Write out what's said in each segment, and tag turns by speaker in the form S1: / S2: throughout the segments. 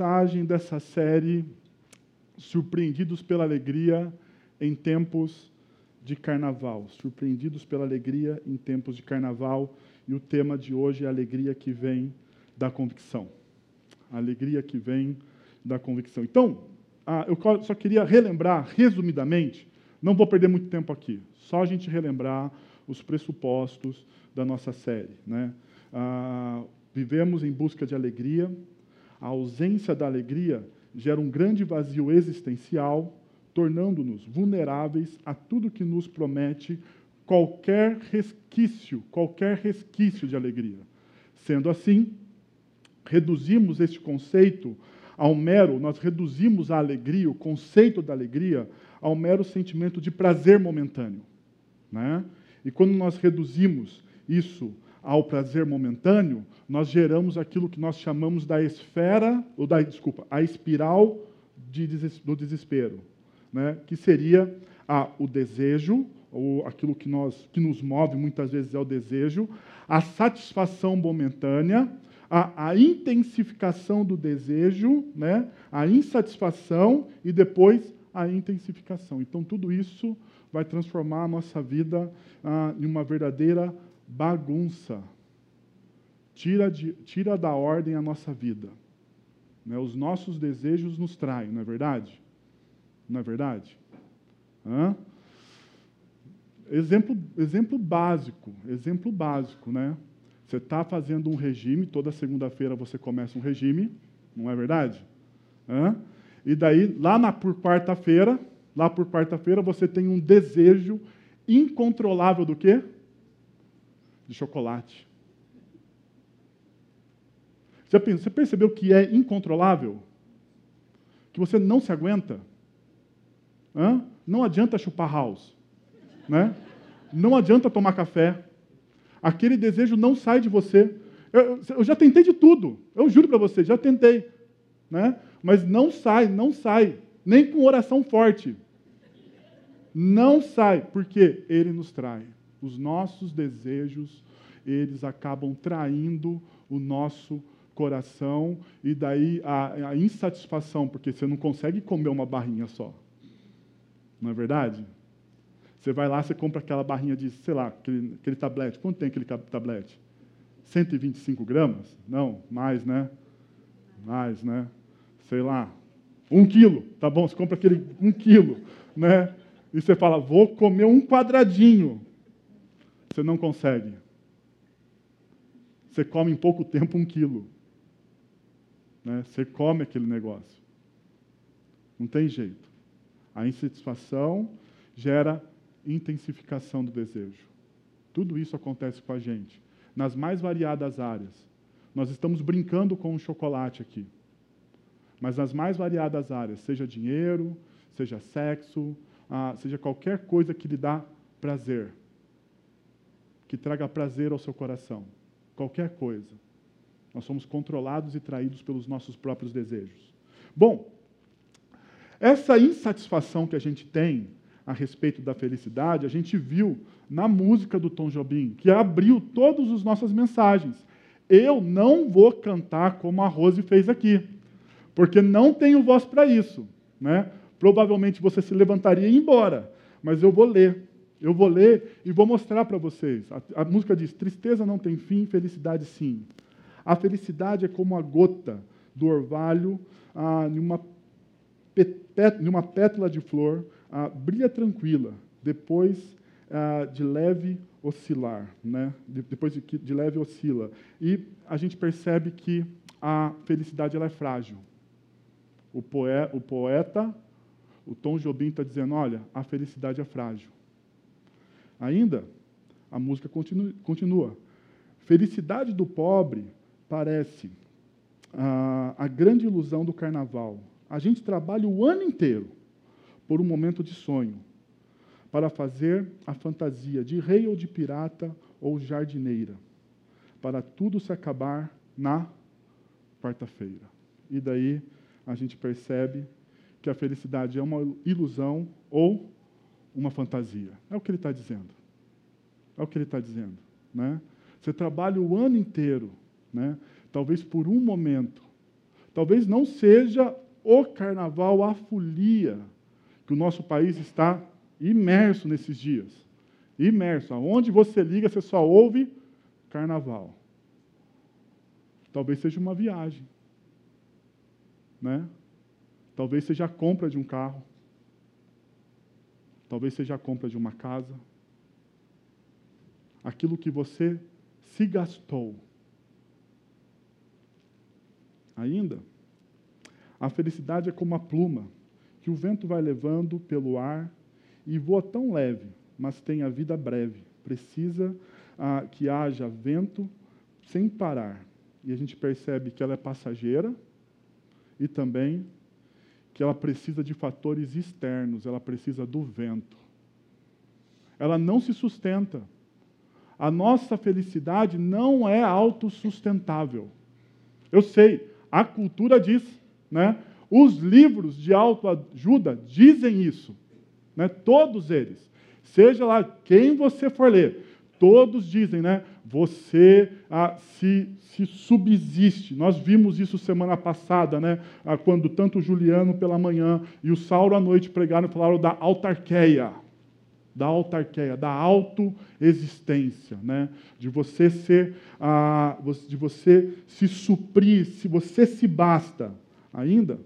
S1: mensagem dessa série, Surpreendidos pela Alegria em Tempos de Carnaval. Surpreendidos pela Alegria em Tempos de Carnaval. E o tema de hoje é a alegria que vem da convicção. A alegria que vem da convicção. Então, ah, eu só queria relembrar, resumidamente, não vou perder muito tempo aqui, só a gente relembrar os pressupostos da nossa série. Né? Ah, vivemos em busca de alegria, a ausência da alegria gera um grande vazio existencial, tornando-nos vulneráveis a tudo que nos promete qualquer resquício, qualquer resquício de alegria. Sendo assim, reduzimos este conceito ao mero, nós reduzimos a alegria, o conceito da alegria, ao mero sentimento de prazer momentâneo. Né? E quando nós reduzimos isso ao prazer momentâneo, nós geramos aquilo que nós chamamos da esfera, ou da, desculpa, a espiral de, do desespero, né? que seria a, o desejo, ou aquilo que, nós, que nos move muitas vezes é o desejo, a satisfação momentânea, a, a intensificação do desejo, né? a insatisfação e depois a intensificação. Então, tudo isso vai transformar a nossa vida ah, em uma verdadeira bagunça. Tira, de, tira da ordem a nossa vida. Né? Os nossos desejos nos traem, não é verdade? Não é verdade? Hã? Exemplo, exemplo básico, exemplo básico, né? Você está fazendo um regime, toda segunda-feira você começa um regime, não é verdade? Hã? E daí, lá na, por quarta-feira, lá por quarta-feira, você tem um desejo incontrolável do quê? De chocolate. Você percebeu que é incontrolável? Que você não se aguenta? Hã? Não adianta chupar house. Né? Não adianta tomar café. Aquele desejo não sai de você. Eu, eu já tentei de tudo. Eu juro para você, já tentei. Né? Mas não sai, não sai. Nem com oração forte. Não sai, porque ele nos trai. Os nossos desejos, eles acabam traindo o nosso coração e daí a, a, insatisfação, porque você não consegue comer uma barrinha só. Não é verdade? Você vai lá, você compra aquela barrinha de, sei lá, aquele, aquele tablete. Quanto tem aquele tablete? 125 gramas? Não, mais, né? Mais, né? Sei lá, um quilo, tá bom? Você compra aquele um quilo, né? E você fala, vou comer um quadradinho. Você não consegue. Você come em pouco tempo um quilo. Né? Você come aquele negócio. Não tem jeito. A insatisfação gera intensificação do desejo. Tudo isso acontece com a gente, nas mais variadas áreas. Nós estamos brincando com o chocolate aqui. Mas nas mais variadas áreas, seja dinheiro, seja sexo, ah, seja qualquer coisa que lhe dá prazer, que traga prazer ao seu coração, qualquer coisa. Nós somos controlados e traídos pelos nossos próprios desejos. Bom, essa insatisfação que a gente tem a respeito da felicidade, a gente viu na música do Tom Jobim, que abriu todas as nossas mensagens. Eu não vou cantar como a Rose fez aqui, porque não tenho voz para isso. Né? Provavelmente você se levantaria e ia embora, mas eu vou ler. Eu vou ler e vou mostrar para vocês. A, a música diz: tristeza não tem fim, felicidade sim. A felicidade é como a gota do orvalho ah, em, uma uma pétala de flor, ah, brilha tranquila, depois ah, de leve oscilar, né? depois de, de leve oscila. E a gente percebe que a felicidade ela é frágil. O, poe, o poeta, o Tom Jobim está dizendo, olha, a felicidade é frágil. Ainda, a música continua. Felicidade do pobre parece a, a grande ilusão do carnaval. A gente trabalha o ano inteiro por um momento de sonho, para fazer a fantasia de rei ou de pirata ou jardineira, para tudo se acabar na quarta-feira. E daí a gente percebe que a felicidade é uma ilusão ou uma fantasia. É o que ele está dizendo. É o que ele está dizendo. Né? Você trabalha o ano inteiro né? talvez por um momento, talvez não seja o carnaval, a folia que o nosso país está imerso nesses dias. Imerso. Aonde você liga, você só ouve carnaval. Talvez seja uma viagem. Né? Talvez seja a compra de um carro. Talvez seja a compra de uma casa. Aquilo que você se gastou. Ainda, a felicidade é como a pluma que o vento vai levando pelo ar e voa tão leve, mas tem a vida breve. Precisa ah, que haja vento sem parar. E a gente percebe que ela é passageira e também que ela precisa de fatores externos, ela precisa do vento. Ela não se sustenta. A nossa felicidade não é autossustentável. Eu sei, a cultura diz, né? Os livros de autoajuda dizem isso, né? Todos eles. Seja lá quem você for ler, todos dizem, né? Você ah, se, se subsiste. Nós vimos isso semana passada, né? Ah, quando tanto o Juliano pela manhã e o Saulo à noite pregaram e falaram da autarqueia da autarqueia, da autoexistência, né? de você ser, ah, de você se suprir, se você se basta. Ainda,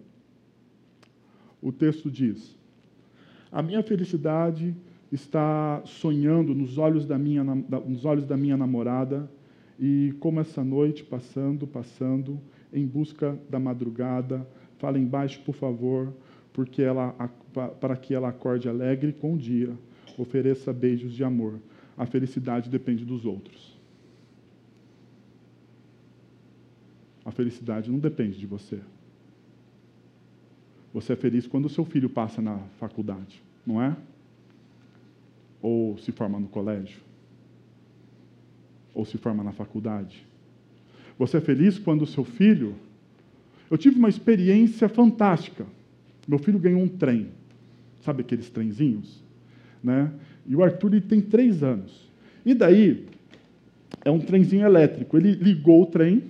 S1: o texto diz: a minha felicidade está sonhando nos olhos da minha, nos olhos da minha namorada e como essa noite passando, passando, em busca da madrugada, fala embaixo, por favor, porque ela, para que ela acorde alegre com o dia ofereça beijos de amor. A felicidade depende dos outros. A felicidade não depende de você. Você é feliz quando o seu filho passa na faculdade, não é? Ou se forma no colégio? Ou se forma na faculdade? Você é feliz quando o seu filho. Eu tive uma experiência fantástica. Meu filho ganhou um trem. Sabe aqueles trenzinhos? Né? E o Arthur ele tem três anos. E daí, é um trenzinho elétrico. Ele ligou o trem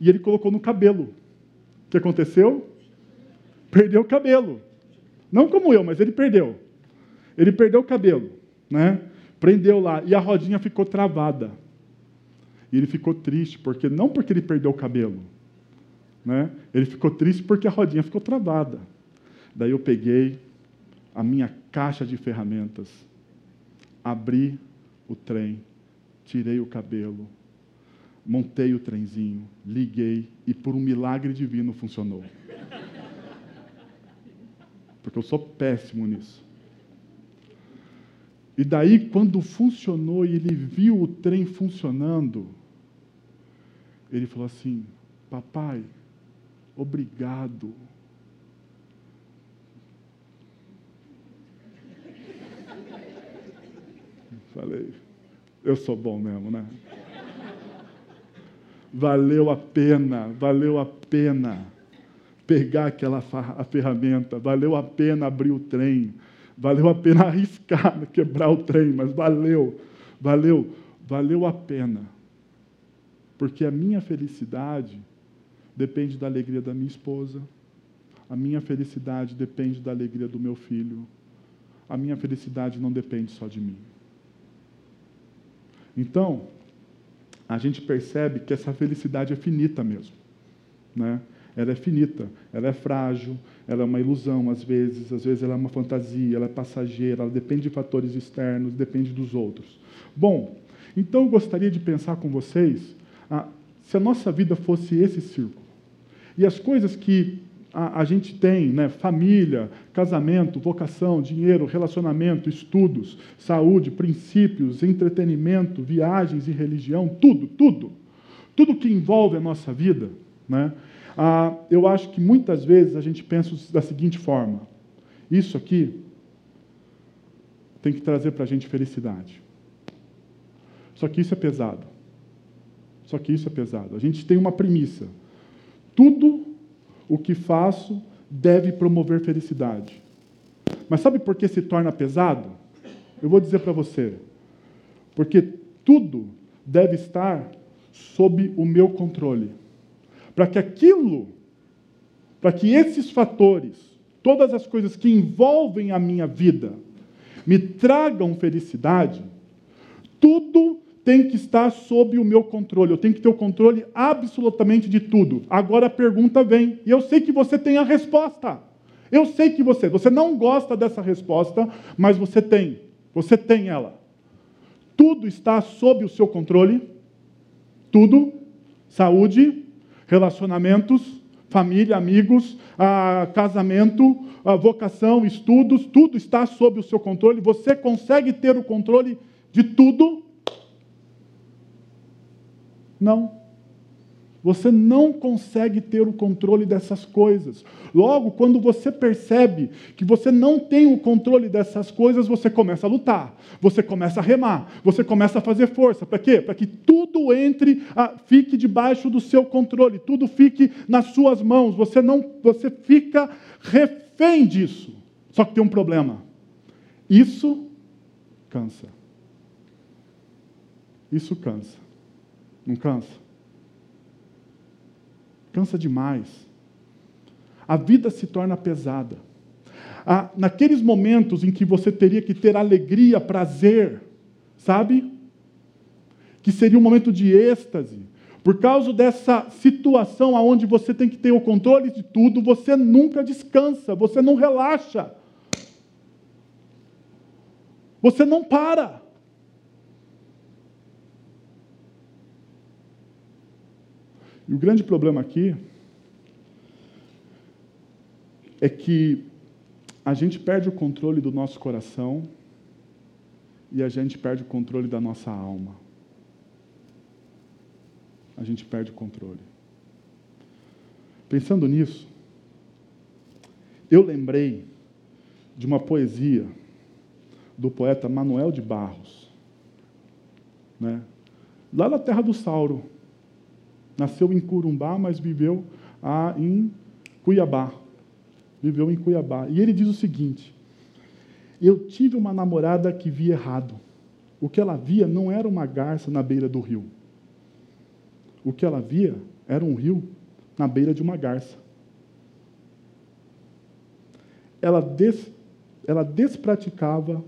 S1: e ele colocou no cabelo. O que aconteceu? Perdeu o cabelo. Não como eu, mas ele perdeu. Ele perdeu o cabelo. Né? Prendeu lá e a rodinha ficou travada. E ele ficou triste, porque não porque ele perdeu o cabelo. Né? Ele ficou triste porque a rodinha ficou travada. Daí eu peguei, a minha caixa de ferramentas, abri o trem, tirei o cabelo, montei o trenzinho, liguei e por um milagre divino funcionou. Porque eu sou péssimo nisso. E daí, quando funcionou e ele viu o trem funcionando, ele falou assim: Papai, obrigado. Falei, eu sou bom mesmo, né? Valeu a pena, valeu a pena pegar aquela ferramenta, valeu a pena abrir o trem, valeu a pena arriscar, quebrar o trem, mas valeu, valeu, valeu a pena. Porque a minha felicidade depende da alegria da minha esposa, a minha felicidade depende da alegria do meu filho, a minha felicidade não depende só de mim. Então, a gente percebe que essa felicidade é finita mesmo. Né? Ela é finita, ela é frágil, ela é uma ilusão às vezes, às vezes ela é uma fantasia, ela é passageira, ela depende de fatores externos, depende dos outros. Bom, então eu gostaria de pensar com vocês ah, se a nossa vida fosse esse círculo. E as coisas que a, a gente tem, né? família, casamento, vocação, dinheiro, relacionamento, estudos, saúde, princípios, entretenimento, viagens e religião, tudo, tudo. Tudo que envolve a nossa vida, né? Ah, eu acho que muitas vezes a gente pensa da seguinte forma: isso aqui tem que trazer para a gente felicidade. Só que isso é pesado. Só que isso é pesado. A gente tem uma premissa: tudo o que faço deve promover felicidade. Mas sabe por que se torna pesado? Eu vou dizer para você. Porque tudo deve estar sob o meu controle. para que aquilo, para que esses fatores, todas as coisas que envolvem a minha vida, me tragam felicidade, tudo tem que estar sob o meu controle. Eu tenho que ter o controle absolutamente de tudo. Agora a pergunta vem, e eu sei que você tem a resposta. Eu sei que você, você não gosta dessa resposta, mas você tem. Você tem ela. Tudo está sob o seu controle. Tudo. Saúde, relacionamentos, família, amigos, ah, casamento, ah, vocação, estudos, tudo está sob o seu controle. Você consegue ter o controle de tudo não. Você não consegue ter o controle dessas coisas. Logo, quando você percebe que você não tem o controle dessas coisas, você começa a lutar, você começa a remar, você começa a fazer força. Para quê? Para que tudo entre, fique debaixo do seu controle, tudo fique nas suas mãos. Você não, você fica refém disso. Só que tem um problema. Isso cansa. Isso cansa. Não cansa? Cansa demais. A vida se torna pesada. Ah, naqueles momentos em que você teria que ter alegria, prazer, sabe? Que seria um momento de êxtase. Por causa dessa situação onde você tem que ter o controle de tudo, você nunca descansa, você não relaxa. Você não para. O grande problema aqui é que a gente perde o controle do nosso coração e a gente perde o controle da nossa alma. A gente perde o controle. Pensando nisso, eu lembrei de uma poesia do poeta Manuel de Barros, né? lá na terra do Sauro, Nasceu em Curumbá, mas viveu ah, em Cuiabá. Viveu em Cuiabá. E ele diz o seguinte: Eu tive uma namorada que via errado. O que ela via não era uma garça na beira do rio. O que ela via era um rio na beira de uma garça. Ela, des, ela despraticava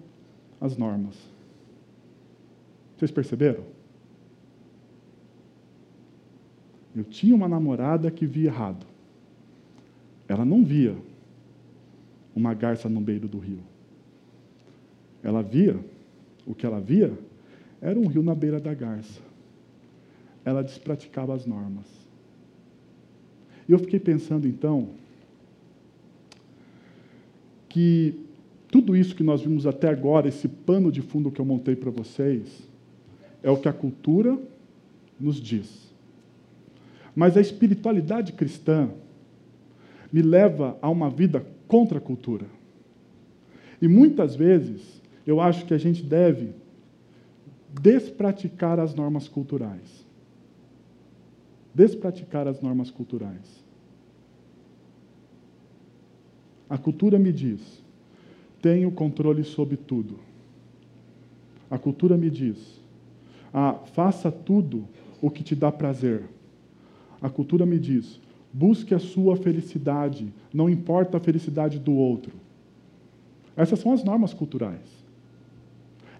S1: as normas. Vocês perceberam? Eu tinha uma namorada que via errado. Ela não via uma garça no meio do rio. Ela via, o que ela via era um rio na beira da garça. Ela despraticava as normas. E eu fiquei pensando então que tudo isso que nós vimos até agora, esse pano de fundo que eu montei para vocês, é o que a cultura nos diz. Mas a espiritualidade cristã me leva a uma vida contra a cultura. E muitas vezes eu acho que a gente deve despraticar as normas culturais. Despraticar as normas culturais. A cultura me diz: tenho controle sobre tudo. A cultura me diz: ah, faça tudo o que te dá prazer. A cultura me diz: busque a sua felicidade, não importa a felicidade do outro. Essas são as normas culturais.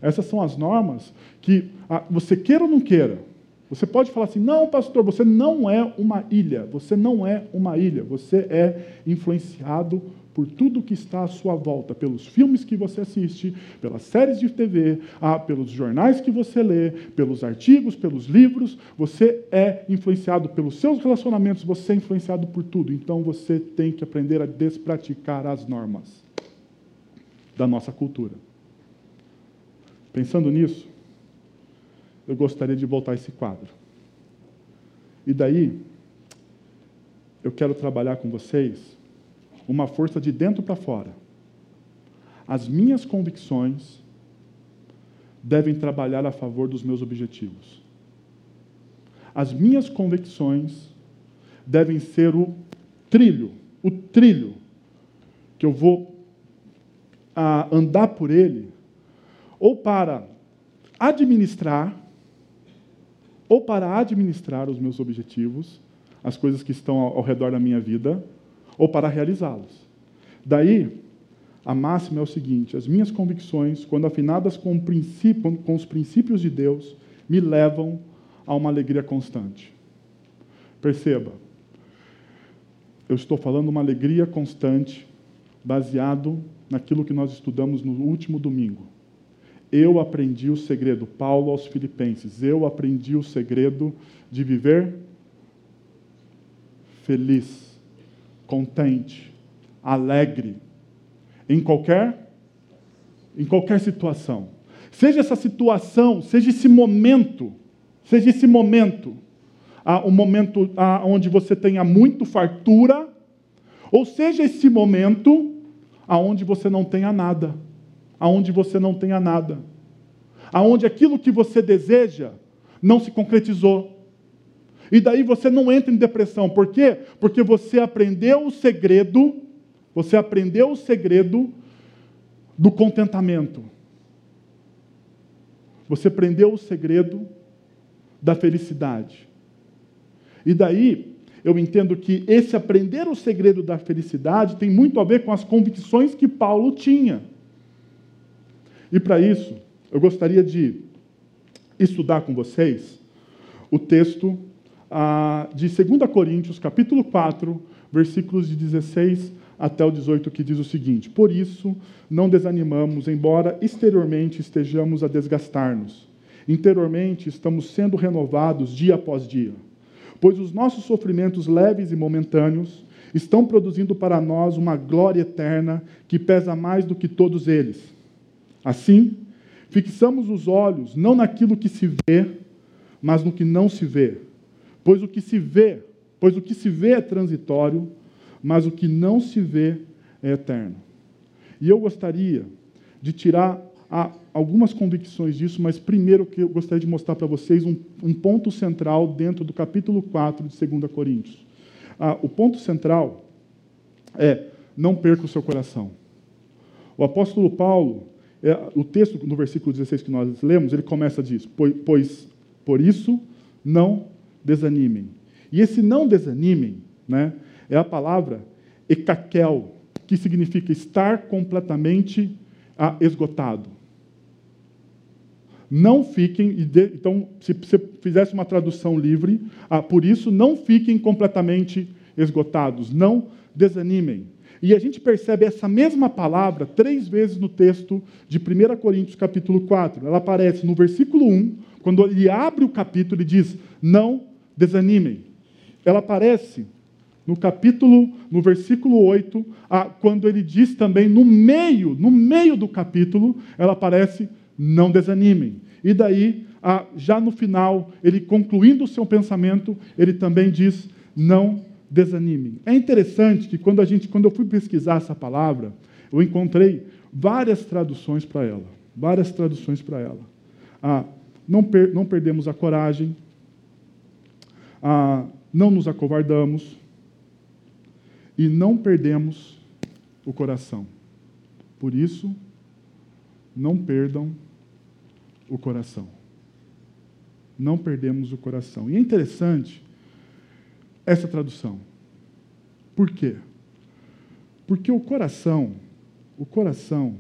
S1: Essas são as normas que você queira ou não queira. Você pode falar assim: não, pastor, você não é uma ilha. Você não é uma ilha. Você é influenciado por tudo que está à sua volta, pelos filmes que você assiste, pelas séries de TV, ah, pelos jornais que você lê, pelos artigos, pelos livros. Você é influenciado pelos seus relacionamentos, você é influenciado por tudo. Então você tem que aprender a despraticar as normas da nossa cultura. Pensando nisso, eu gostaria de voltar a esse quadro. E daí, eu quero trabalhar com vocês uma força de dentro para fora. As minhas convicções devem trabalhar a favor dos meus objetivos. As minhas convicções devem ser o trilho, o trilho que eu vou a, andar por ele, ou para administrar, ou para administrar os meus objetivos, as coisas que estão ao redor da minha vida ou para realizá-las. Daí, a máxima é o seguinte: as minhas convicções, quando afinadas com, com os princípios de Deus, me levam a uma alegria constante. Perceba, eu estou falando uma alegria constante, baseado naquilo que nós estudamos no último domingo. Eu aprendi o segredo, Paulo aos Filipenses, eu aprendi o segredo de viver feliz, contente, alegre, em qualquer em qualquer situação. Seja essa situação, seja esse momento, seja esse momento, ah, um momento ah, onde você tenha muito fartura, ou seja esse momento aonde você não tenha nada, aonde você não tenha nada, aonde aquilo que você deseja não se concretizou. E daí você não entra em depressão. Por quê? Porque você aprendeu o segredo, você aprendeu o segredo do contentamento. Você aprendeu o segredo da felicidade. E daí eu entendo que esse aprender o segredo da felicidade tem muito a ver com as convicções que Paulo tinha. E para isso, eu gostaria de estudar com vocês o texto de 2 Coríntios, capítulo 4, versículos de 16 até o 18, que diz o seguinte: Por isso, não desanimamos, embora exteriormente estejamos a desgastar-nos. Interiormente, estamos sendo renovados dia após dia pois os nossos sofrimentos leves e momentâneos estão produzindo para nós uma glória eterna que pesa mais do que todos eles. Assim, fixamos os olhos não naquilo que se vê, mas no que não se vê. Pois o que se vê, pois o que se vê é transitório, mas o que não se vê é eterno. E eu gostaria de tirar algumas convicções disso, mas primeiro que eu gostaria de mostrar para vocês um, um, ponto central dentro do capítulo 4 de 2 Coríntios. Ah, o ponto central é não perca o seu coração. O apóstolo Paulo, é, o texto no versículo 16 que nós lemos, ele começa a dizer: pois, pois por isso não desanimem. E esse não desanimem né, é a palavra ekakel, que significa estar completamente ah, esgotado. Não fiquem, então, se você fizesse uma tradução livre, ah, por isso, não fiquem completamente esgotados, não desanimem. E a gente percebe essa mesma palavra três vezes no texto de 1 Coríntios, capítulo 4. Ela aparece no versículo 1, quando ele abre o capítulo e diz: Não desanimem. Ela aparece no capítulo, no versículo 8, ah, quando ele diz também, no meio, no meio do capítulo, ela aparece: não desanimem. E daí, já no final, ele concluindo o seu pensamento, ele também diz: não desanimem. É interessante que quando a gente, quando eu fui pesquisar essa palavra, eu encontrei várias traduções para ela, várias traduções para ela. Ah, não, per, não perdemos a coragem, ah, não nos acovardamos e não perdemos o coração. Por isso, não perdam o coração. Não perdemos o coração. E é interessante essa tradução. Por quê? Porque o coração, o coração,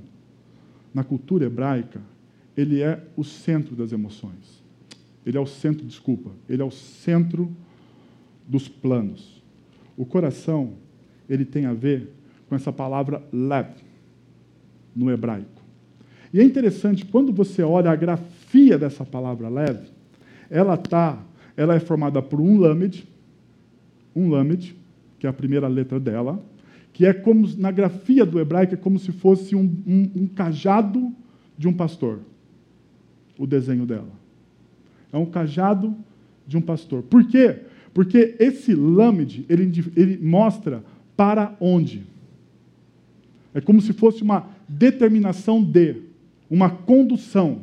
S1: na cultura hebraica, ele é o centro das emoções. Ele é o centro, desculpa, ele é o centro dos planos. O coração, ele tem a ver com essa palavra lev, no hebraico. E é interessante, quando você olha a grafia dessa palavra leve, ela tá, ela é formada por um lamed, um lamed, que é a primeira letra dela, que é como, na grafia do hebraico, é como se fosse um, um, um cajado de um pastor, o desenho dela. É um cajado de um pastor. Por quê? Porque esse lamed, ele, ele mostra para onde. É como se fosse uma determinação de uma condução.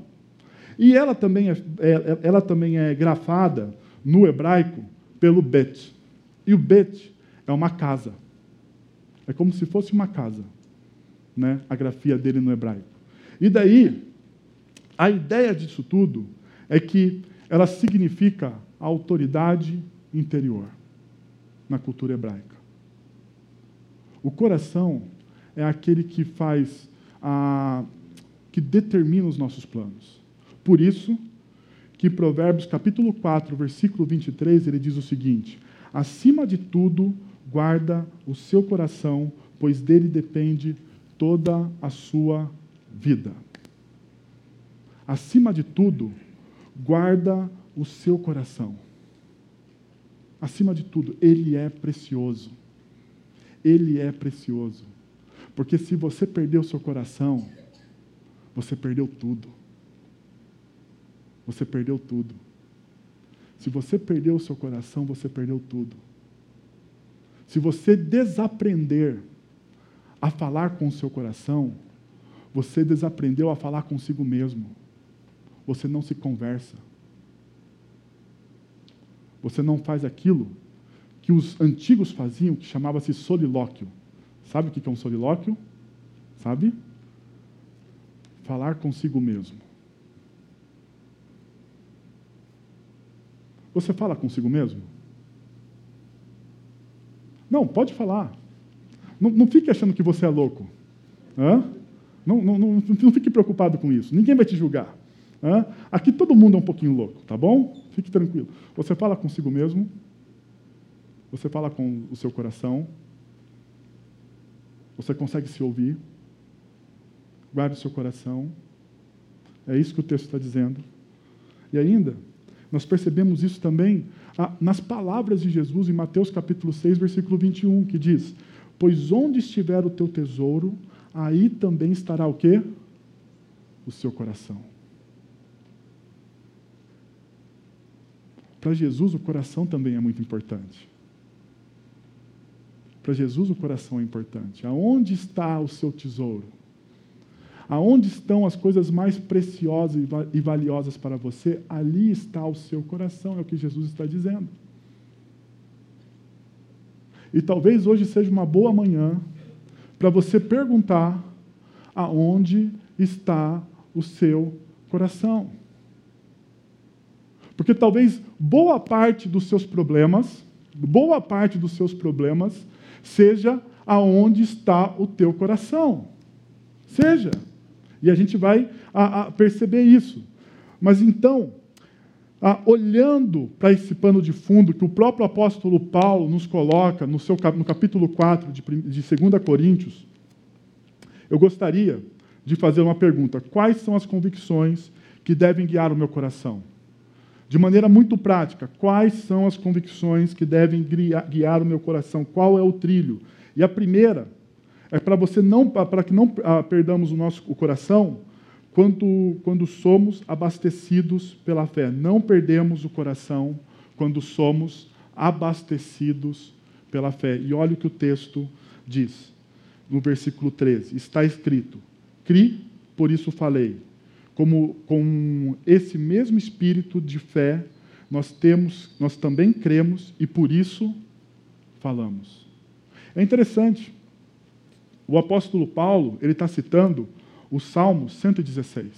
S1: E ela também é, é, ela também é grafada no hebraico pelo bet. E o bet é uma casa. É como se fosse uma casa, né? a grafia dele no hebraico. E daí, a ideia disso tudo é que ela significa autoridade interior. na cultura hebraica. O coração é aquele que faz, a, que determina os nossos planos. Por isso, que Provérbios capítulo 4, versículo 23, ele diz o seguinte: Acima de tudo, guarda o seu coração, pois dele depende toda a sua vida. Acima de tudo, guarda o seu coração. Acima de tudo, ele é precioso. Ele é precioso. Porque se você perder o seu coração, você perdeu tudo. Você perdeu tudo. Se você perdeu o seu coração, você perdeu tudo. Se você desaprender a falar com o seu coração, você desaprendeu a falar consigo mesmo. Você não se conversa. Você não faz aquilo que os antigos faziam, que chamava-se solilóquio. Sabe o que é um solilóquio? Sabe? Falar consigo mesmo. Você fala consigo mesmo? Não, pode falar. Não, não fique achando que você é louco. Hã? Não, não, não, não fique preocupado com isso. Ninguém vai te julgar. Aqui todo mundo é um pouquinho louco, tá bom? Fique tranquilo. Você fala consigo mesmo. Você fala com o seu coração. Você consegue se ouvir. Guarde o seu coração. É isso que o texto está dizendo. E ainda, nós percebemos isso também nas palavras de Jesus em Mateus capítulo 6, versículo 21, que diz: Pois onde estiver o teu tesouro, aí também estará o quê? O seu coração. Para Jesus, o coração também é muito importante. Para Jesus, o coração é importante. Aonde está o seu tesouro? Aonde estão as coisas mais preciosas e valiosas para você, ali está o seu coração, é o que Jesus está dizendo. E talvez hoje seja uma boa manhã para você perguntar aonde está o seu coração. Porque talvez boa parte dos seus problemas, boa parte dos seus problemas, seja aonde está o teu coração. Seja. E a gente vai a, a perceber isso. Mas então, a, olhando para esse pano de fundo que o próprio apóstolo Paulo nos coloca no, seu, no capítulo 4 de, de 2 Coríntios, eu gostaria de fazer uma pergunta: quais são as convicções que devem guiar o meu coração? De maneira muito prática, quais são as convicções que devem guiar o meu coração? Qual é o trilho? E a primeira é para você não para que não ah, perdamos o nosso o coração quando, quando somos abastecidos pela fé. Não perdemos o coração quando somos abastecidos pela fé. E olha o que o texto diz no versículo 13: está escrito: Cri, por isso falei. Como com esse mesmo espírito de fé, nós temos, nós também cremos e por isso falamos. É interessante o apóstolo Paulo, ele está citando o Salmo 116. Ele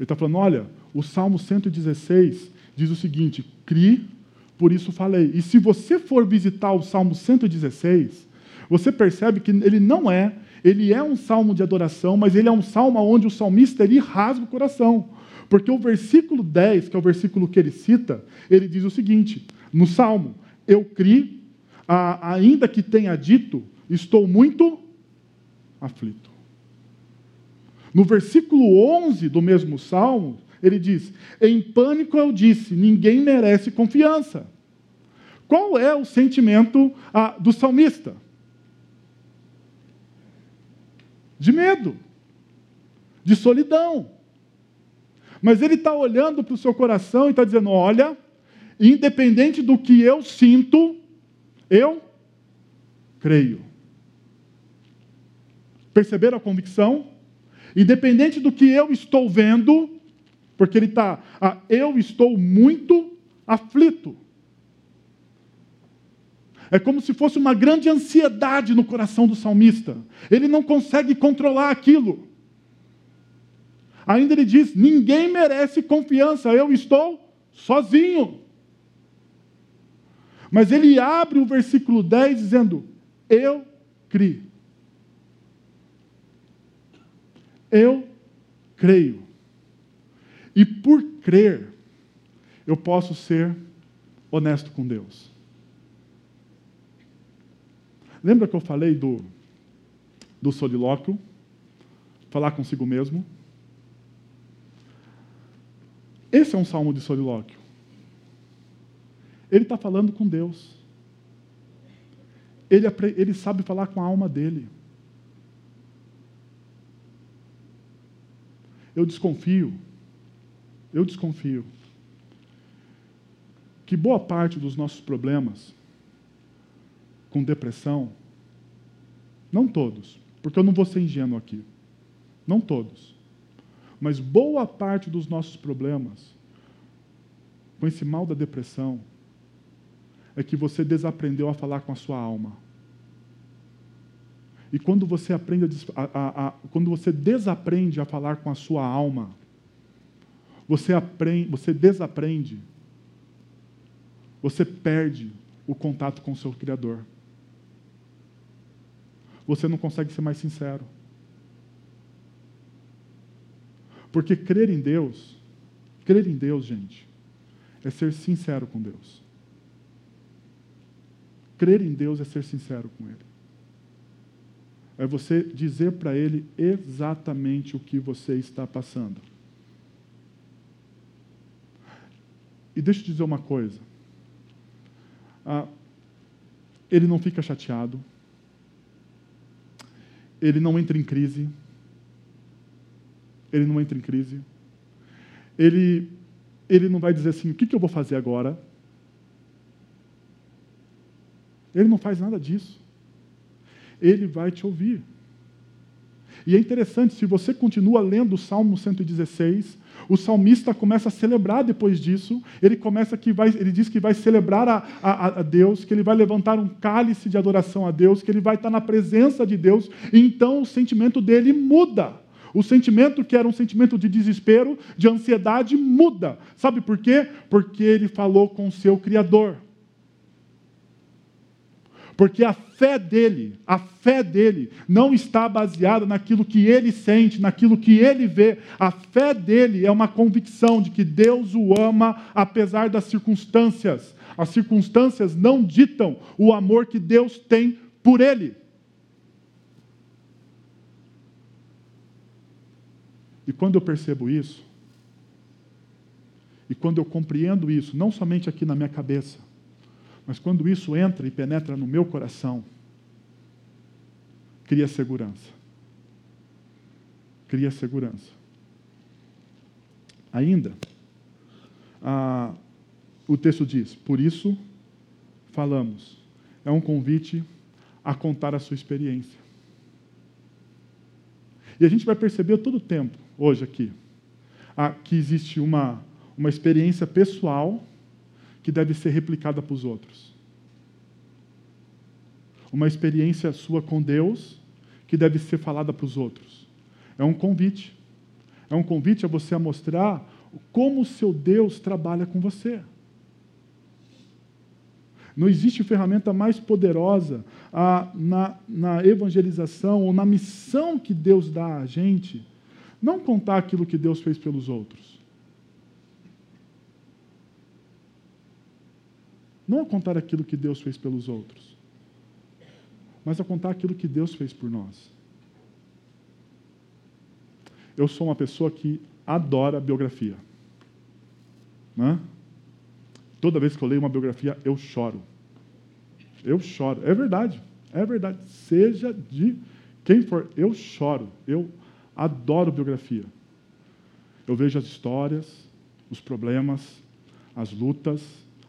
S1: está falando, olha, o Salmo 116 diz o seguinte, cri, por isso falei. E se você for visitar o Salmo 116, você percebe que ele não é, ele é um salmo de adoração, mas ele é um salmo onde o salmista ele rasga o coração. Porque o versículo 10, que é o versículo que ele cita, ele diz o seguinte: no salmo, eu cri, ainda que tenha dito, Estou muito aflito. No versículo 11 do mesmo salmo, ele diz: Em pânico eu disse, ninguém merece confiança. Qual é o sentimento ah, do salmista? De medo, de solidão. Mas ele está olhando para o seu coração e está dizendo: Olha, independente do que eu sinto, eu creio. Perceberam a convicção? Independente do que eu estou vendo, porque ele está, ah, eu estou muito aflito. É como se fosse uma grande ansiedade no coração do salmista. Ele não consegue controlar aquilo. Ainda ele diz: ninguém merece confiança, eu estou sozinho. Mas ele abre o versículo 10 dizendo: Eu criei. Eu creio. E por crer, eu posso ser honesto com Deus. Lembra que eu falei do, do solilóquio? Falar consigo mesmo? Esse é um salmo de solilóquio. Ele está falando com Deus. Ele, ele sabe falar com a alma dele. Eu desconfio, eu desconfio, que boa parte dos nossos problemas com depressão, não todos, porque eu não vou ser ingênuo aqui, não todos, mas boa parte dos nossos problemas com esse mal da depressão é que você desaprendeu a falar com a sua alma. E quando você aprende a, a, a, quando você desaprende a falar com a sua alma, você aprende, você desaprende, você perde o contato com o seu Criador. Você não consegue ser mais sincero. Porque crer em Deus, crer em Deus, gente, é ser sincero com Deus. Crer em Deus é ser sincero com Ele. É você dizer para Ele exatamente o que você está passando. E deixa eu te dizer uma coisa. Ah, ele não fica chateado. Ele não entra em crise. Ele não entra em crise. Ele, ele não vai dizer assim: o que, que eu vou fazer agora? Ele não faz nada disso ele vai te ouvir. E é interessante, se você continua lendo o Salmo 116, o salmista começa a celebrar depois disso, ele começa que vai, ele diz que vai celebrar a, a, a, Deus, que ele vai levantar um cálice de adoração a Deus, que ele vai estar na presença de Deus, e então o sentimento dele muda. O sentimento que era um sentimento de desespero, de ansiedade, muda. Sabe por quê? Porque ele falou com o seu Criador. Porque a fé dele, a fé dele não está baseada naquilo que ele sente, naquilo que ele vê. A fé dele é uma convicção de que Deus o ama apesar das circunstâncias. As circunstâncias não ditam o amor que Deus tem por ele. E quando eu percebo isso, e quando eu compreendo isso, não somente aqui na minha cabeça, mas quando isso entra e penetra no meu coração, cria segurança. Cria segurança. Ainda, o texto diz: Por isso falamos. É um convite a contar a sua experiência. E a gente vai perceber todo o tempo, hoje aqui, que existe uma, uma experiência pessoal que deve ser replicada para os outros. Uma experiência sua com Deus que deve ser falada para os outros. É um convite. É um convite a você a mostrar como o seu Deus trabalha com você. Não existe ferramenta mais poderosa ah, na, na evangelização ou na missão que Deus dá a gente, não contar aquilo que Deus fez pelos outros. Não a contar aquilo que Deus fez pelos outros, mas a contar aquilo que Deus fez por nós. Eu sou uma pessoa que adora biografia. Né? Toda vez que eu leio uma biografia, eu choro. Eu choro. É verdade. É verdade. Seja de quem for, eu choro. Eu adoro biografia. Eu vejo as histórias, os problemas, as lutas,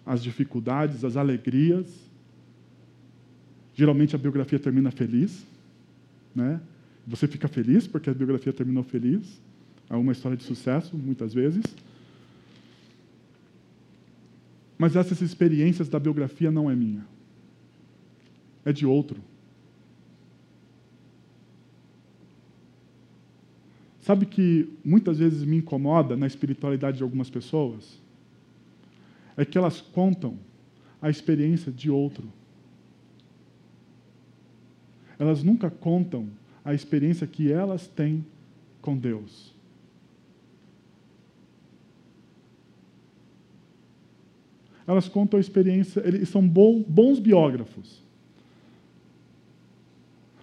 S1: as dificuldades, as alegrias. Geralmente a biografia termina feliz, né? Você fica feliz porque a biografia terminou feliz. É uma história de sucesso, muitas vezes. Mas essas experiências da biografia não é minha. É de outro. Sabe que muitas vezes me incomoda na espiritualidade de algumas pessoas? É que elas contam a experiência de outro. Elas nunca contam a experiência que elas têm com Deus. Elas contam a experiência, eles são bons biógrafos.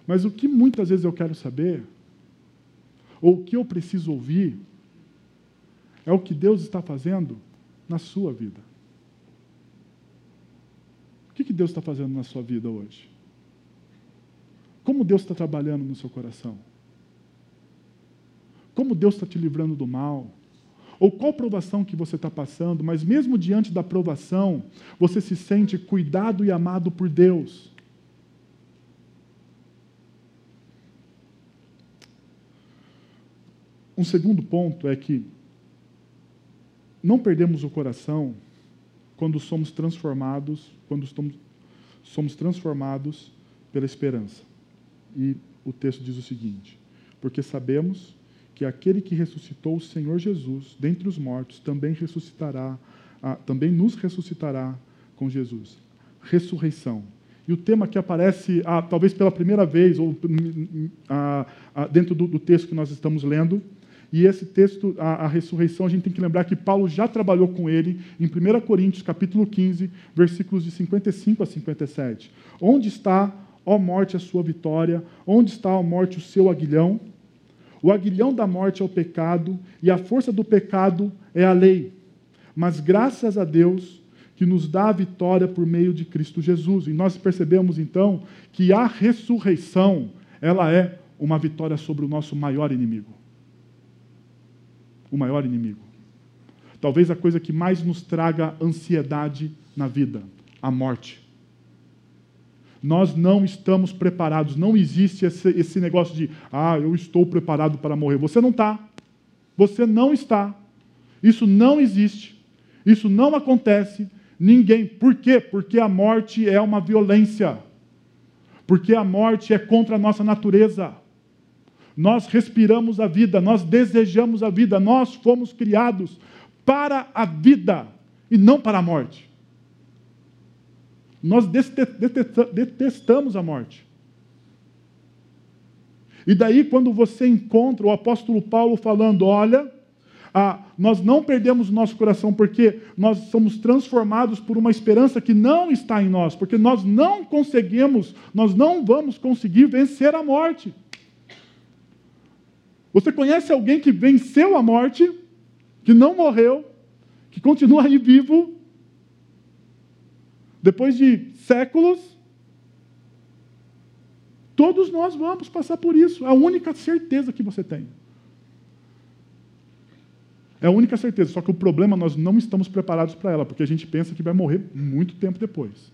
S1: Mas o que muitas vezes eu quero saber, ou o que eu preciso ouvir, é o que Deus está fazendo na sua vida. O que Deus está fazendo na sua vida hoje? Como Deus está trabalhando no seu coração? Como Deus está te livrando do mal? Ou qual provação que você está passando, mas mesmo diante da provação, você se sente cuidado e amado por Deus. Um segundo ponto é que não perdemos o coração quando somos transformados, quando estamos, somos transformados pela esperança. E o texto diz o seguinte: porque sabemos que aquele que ressuscitou o Senhor Jesus dentre os mortos também ressuscitará, também nos ressuscitará com Jesus. Ressurreição. E o tema que aparece, ah, talvez pela primeira vez, ou ah, ah dentro do, do texto que nós estamos lendo, e esse texto, a, a, ressurreição, a gente tem que lembrar que Paulo já trabalhou com ele em 1 Coríntios, capítulo 15, versículos de 55 a 57. Onde está, ó morte, a sua vitória? Onde está, ó morte, o seu aguilhão? O aguilhão da morte é o pecado, e a força do pecado é a lei. Mas graças a Deus que nos dá a vitória por meio de Cristo Jesus. E nós percebemos então que a ressurreição, ela é uma vitória sobre o nosso maior inimigo o maior inimigo. Talvez a coisa que mais nos traga ansiedade na vida, a morte. Nós não estamos preparados, não existe esse, esse negócio de, ah, eu estou preparado para morrer. Você não está. Você não está. Isso não existe. Isso não acontece. Ninguém. Por quê? Porque a morte é uma violência. Porque a morte é contra a nossa natureza. Nós respiramos a vida, nós desejamos a vida, nós fomos criados para a vida e não para a morte. Nós detestamos a morte. E daí, quando você encontra o apóstolo Paulo falando: olha, ah, nós não perdemos o nosso coração porque nós somos transformados por uma esperança que não está em nós, porque nós não conseguimos, nós não vamos conseguir vencer a morte. Você conhece alguém que venceu a morte, que não morreu, que continua aí vivo, depois de séculos? Todos nós vamos passar por isso. É a única certeza que você tem. É a única certeza. Só que o problema, nós não estamos preparados para ela, porque a gente pensa que vai morrer muito tempo depois.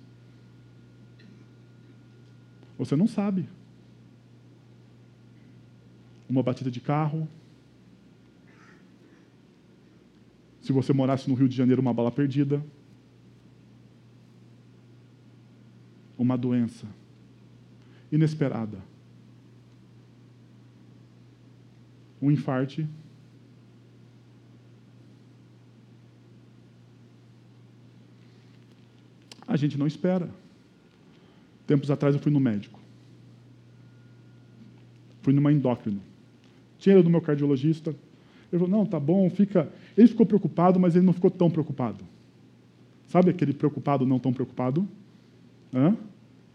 S1: Você não sabe uma batida de carro. Se você morasse no Rio de Janeiro, uma bala perdida. Uma doença inesperada. Um infarte. A gente não espera. Tempos atrás eu fui no médico. Fui numa endócrino. Ido do meu cardiologista. Ele falou: não, tá bom, fica. Ele ficou preocupado, mas ele não ficou tão preocupado. Sabe aquele preocupado, não tão preocupado? Hã?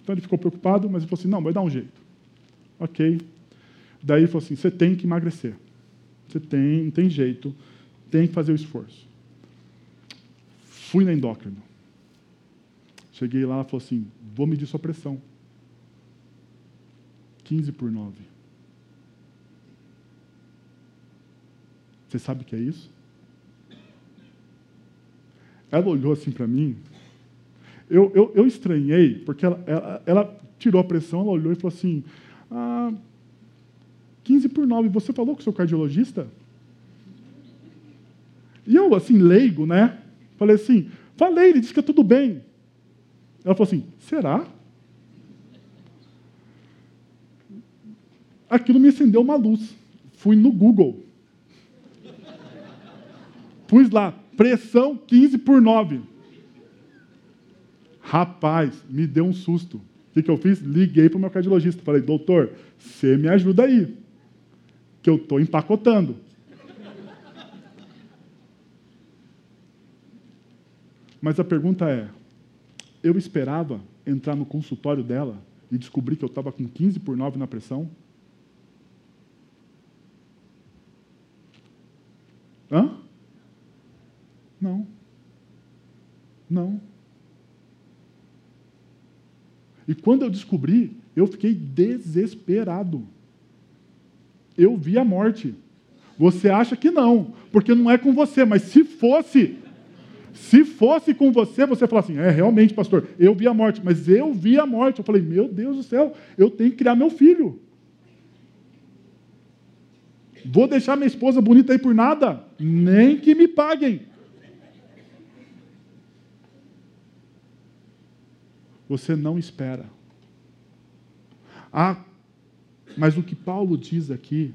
S1: Então ele ficou preocupado, mas ele falou assim: não, vai dar um jeito. Ok. Daí ele falou assim: você tem que emagrecer. Você tem, não tem jeito, tem que fazer o esforço. Fui na endócrino. Cheguei lá, ela falou assim: vou medir sua pressão. 15 por 9. Você sabe o que é isso? Ela olhou assim para mim. Eu, eu, eu, estranhei, porque ela, ela, ela, tirou a pressão, ela olhou e falou assim: ah, 15 por 9, você falou com o seu cardiologista? E eu, assim, leigo, né? Falei assim: falei, ele disse que é tudo bem. Ela falou assim: será? Aquilo me acendeu uma luz. Fui no Google. Pus lá, pressão 15 por 9. Rapaz, me deu um susto. O que, que eu fiz? Liguei para o meu cardiologista. Falei, doutor, você me ajuda aí, que eu estou empacotando. Mas a pergunta é: eu esperava entrar no consultório dela e descobrir que eu estava com 15 por 9 na pressão? Hã? Não. Não. E quando eu descobri, eu fiquei desesperado. Eu vi a morte. Você acha que não, porque não é com você, mas se fosse, se fosse com você, você fala assim: é, realmente, pastor, eu vi a morte, mas eu vi a morte. Eu falei: meu Deus do céu, eu tenho que criar meu filho. Vou deixar minha esposa bonita aí por nada? Nem que me paguem. Você não espera. Ah, mas o que Paulo diz aqui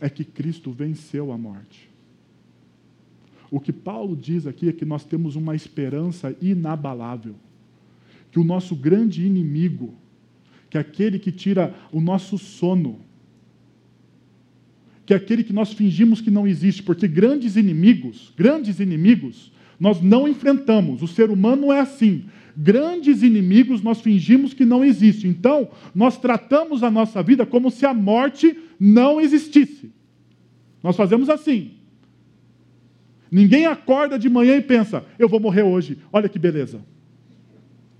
S1: é que Cristo venceu a morte. O que Paulo diz aqui é que nós temos uma esperança inabalável. Que o nosso grande inimigo, que é aquele que tira o nosso sono, que é aquele que nós fingimos que não existe, porque grandes inimigos, grandes inimigos, nós não enfrentamos. O ser humano é assim. Grandes inimigos nós fingimos que não existe. Então, nós tratamos a nossa vida como se a morte não existisse. Nós fazemos assim. Ninguém acorda de manhã e pensa, eu vou morrer hoje, olha que beleza.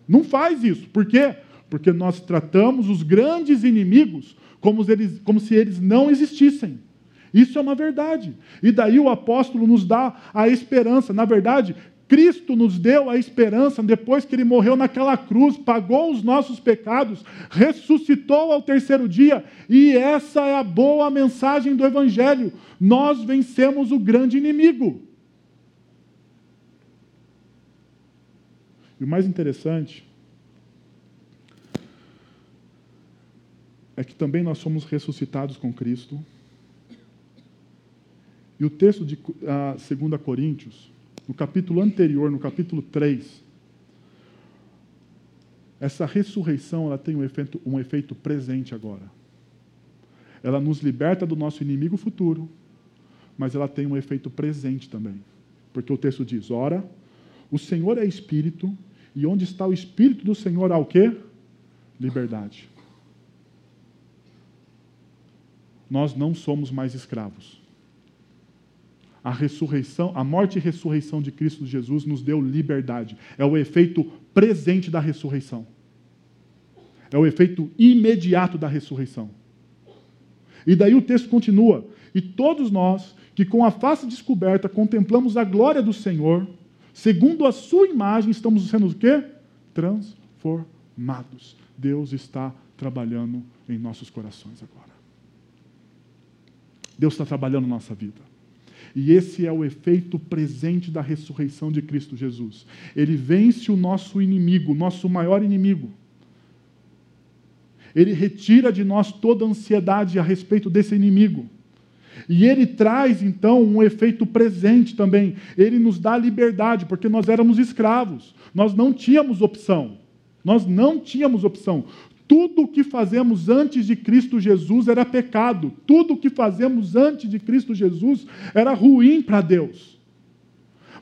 S1: Não faz isso. Por quê? Porque nós tratamos os grandes inimigos como, eles, como se eles não existissem. Isso é uma verdade. E daí o apóstolo nos dá a esperança. Na verdade, Cristo nos deu a esperança depois que ele morreu naquela cruz, pagou os nossos pecados, ressuscitou ao terceiro dia, e essa é a boa mensagem do Evangelho. Nós vencemos o grande inimigo. E o mais interessante é que também nós somos ressuscitados com Cristo. E o texto de uh, ah, 2 Coríntios, no capítulo anterior, no capítulo 3, essa ressurreição ela tem um efeito, um efeito presente agora. Ela nos liberta do nosso inimigo futuro, mas ela tem um efeito presente também. Porque o texto diz: ora, o Senhor é espírito, e onde está o Espírito do Senhor há o quê? Liberdade. Nós não somos mais escravos. A ressurreição, a morte e ressurreição de Cristo Jesus nos deu liberdade. É o efeito presente da ressurreição. É o efeito imediato da ressurreição. E daí o texto continua: E todos nós que com a face descoberta contemplamos a glória do Senhor, Segundo a sua imagem, estamos sendo o quê? Transformados. Deus está trabalhando em nossos corações agora. Deus está trabalhando na nossa vida. E esse é o efeito presente da ressurreição de Cristo Jesus. Ele vence o nosso inimigo, nosso maior inimigo. Ele retira de nós toda ansiedade a respeito desse inimigo. E ele traz, então, um efeito presente também. Ele nos dá liberdade, porque nós éramos escravos. Nós não tínhamos opção. Nós não tínhamos opção. Tudo o que fazemos antes de Cristo Jesus era pecado. Tudo o que fazemos antes de Cristo Jesus era ruim para Deus.